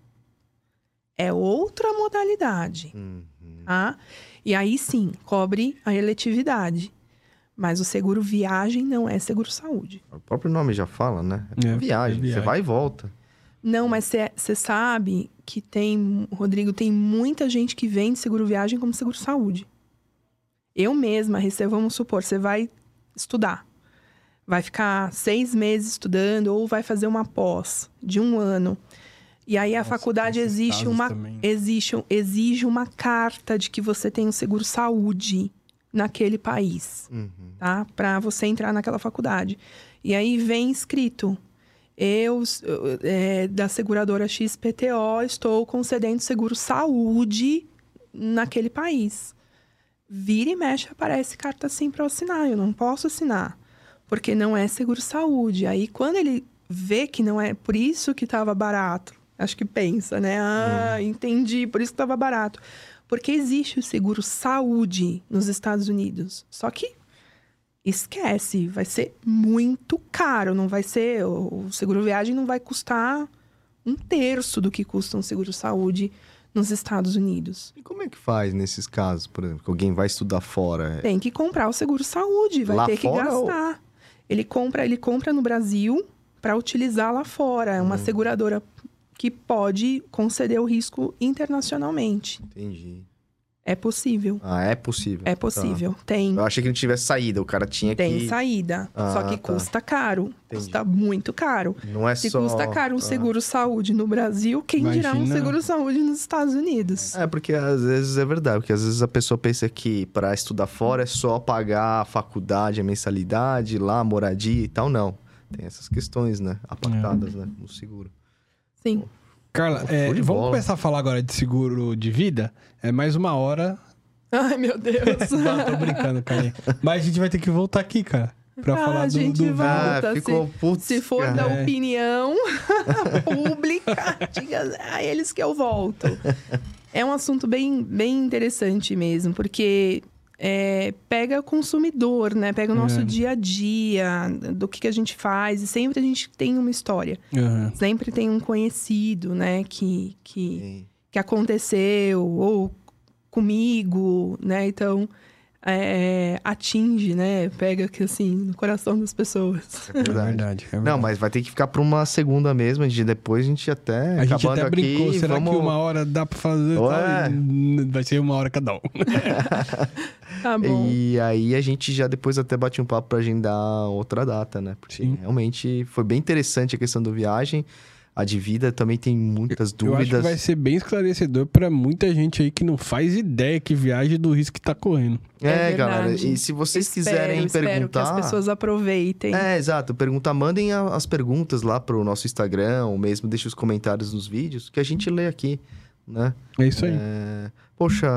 É outra modalidade Uhum. tá? E aí sim, cobre a eletividade. Mas o seguro viagem não é seguro saúde. O próprio nome já fala, né? É, viagem. é Você viagem. vai e volta. Não, mas você sabe que tem, Rodrigo, tem muita gente que vende seguro viagem como seguro saúde. Eu mesma recebo, vamos supor, você vai estudar. Vai ficar seis meses estudando ou vai fazer uma pós de um ano. E aí a Nossa, faculdade existe uma, também. um- exige uma carta de que você tem um seguro saúde naquele país. Uhum. tá? Para você entrar naquela faculdade. E aí vem escrito: eu, é, da seguradora XPTO, estou concedendo seguro saúde naquele país. Vira e mexe, aparece carta assim para assinar. Eu não posso assinar, porque não é seguro saúde. Aí quando ele vê que não é por isso que estava barato, acho que pensa, né? Ah, entendi, por isso que estava barato. Porque existe o seguro saúde nos Estados Unidos. Só que esquece, vai ser muito caro, não vai ser o seguro viagem não vai custar um terço do que custa um seguro saúde nos Estados Unidos. E como é que faz nesses casos, por exemplo, que alguém vai estudar fora? Tem que comprar o seguro saúde, vai Lá ter que fora ou- gastar. Ele compra, ele compra no Brasil para utilizar lá fora. É uma Hum. seguradora que pode conceder o risco internacionalmente. Entendi. É possível. Ah, é possível. É possível. Tem. Eu achei que não tivesse saída, o cara tinha Tem que... saída. Ah, só que tá. custa caro. Entendi. Custa muito caro. Não é Se só... custa caro um Ah. seguro saúde no Brasil, quem dirá um Imagina. seguro saúde nos Estados Unidos? É, porque às vezes é verdade, porque às vezes a pessoa pensa que para estudar fora é só pagar a faculdade, a mensalidade, lá, a moradia e tal, não. Tem essas questões, né? Apartadas, né? No seguro. Sim. Carla, é, vamos bola. começar a falar agora de seguro de vida? É mais uma hora. Ai, meu Deus. (laughs) Não, tô brincando, Carlinhos. Mas a gente vai ter que voltar aqui, cara. Pra Ah, falar a do, gente do. Ah, Volta, ficou... Putz, Se for cara. da É. opinião (laughs) pública, diga a eles que eu volto. (laughs) É um assunto bem, bem interessante mesmo, porque é, pega o consumidor, né? Pega o nosso É. dia a dia, do que, que a gente faz, e sempre a gente tem uma história. Aham. Sempre tem um conhecido, né, que, que, Sim. que aconteceu, ou comigo, né? Então, é, atinge, né? Pega que assim, no coração das pessoas. É É verdade. verdade, é Não, verdade. mas vai ter que ficar pra uma segunda mesmo, a gente, depois a gente até... A gente acabando até brincou, aqui, será vamos... que uma hora dá pra fazer? Vai ser uma hora cada um. (laughs) Tá bom. E aí a gente já depois até bate um papo pra agendar outra data, né? Porque Sim. realmente foi bem interessante a questão do viagem. A de vida também tem muitas Eu acho que dúvidas. vai ser bem esclarecedor pra muita gente aí que não faz ideia que viagem do risco que tá correndo. É, É galera. E se vocês Espero, quiserem espero perguntar. que as pessoas aproveitem. É, exato. Perguntar, mandem a- as perguntas lá pro nosso Instagram, ou mesmo deixem os comentários nos vídeos, que a gente lê aqui, né? É isso aí. É, Poxa,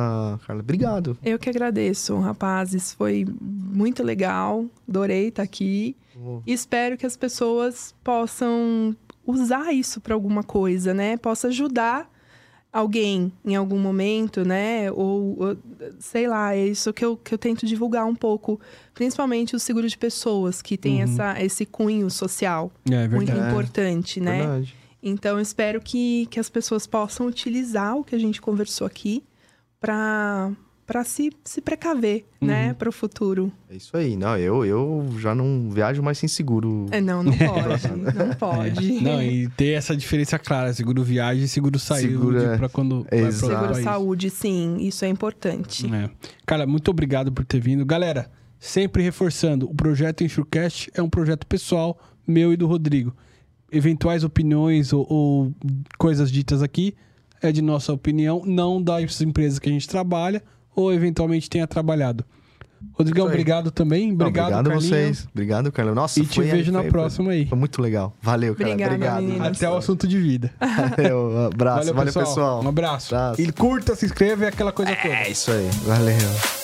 Carla, obrigado. Eu que agradeço, rapazes. Foi muito legal. Adorei estar aqui. E espero que as pessoas possam usar isso para alguma coisa, né? Possa ajudar alguém em algum momento, né? Ou, ou, sei lá, é isso que eu, que eu tento divulgar um pouco. Principalmente o seguro de pessoas, que tem Uhum. essa, esse cunho social É muito verdade. importante, né? Verdade. Então, eu espero que, que as pessoas possam utilizar o que a gente conversou aqui para para se, se precaver, né, para o futuro. É isso aí. Não, eu, eu já não viajo mais sem seguro. É, não, não (laughs) pode, não pode. É. (laughs) Não, e ter essa diferença clara, seguro viagem e seguro saúde Seguro, é. quando vai outro Exato. Seguro país. saúde, sim, isso é importante. É. Cara, muito obrigado por ter vindo. Galera, sempre reforçando, o projeto Enxurcast é um projeto pessoal, meu e do Rodrigo. Eventuais opiniões ou, ou coisas ditas aqui é de nossa opinião, não das empresas que a gente trabalha ou eventualmente tenha trabalhado. Rodrigão, obrigado também. Não, Obrigado, obrigado Carlinhos. vocês. Obrigado, Carla. Nossa, E te foi- vejo na foi- próxima aí. Foi muito legal. Valeu, cara. Obrigada, Obrigado. meninas. Até o assunto de vida. Valeu, abraço. Valeu, pessoal. Um abraço. Abraço. E curta, se inscreva e aquela coisa toda. É isso aí. Valeu.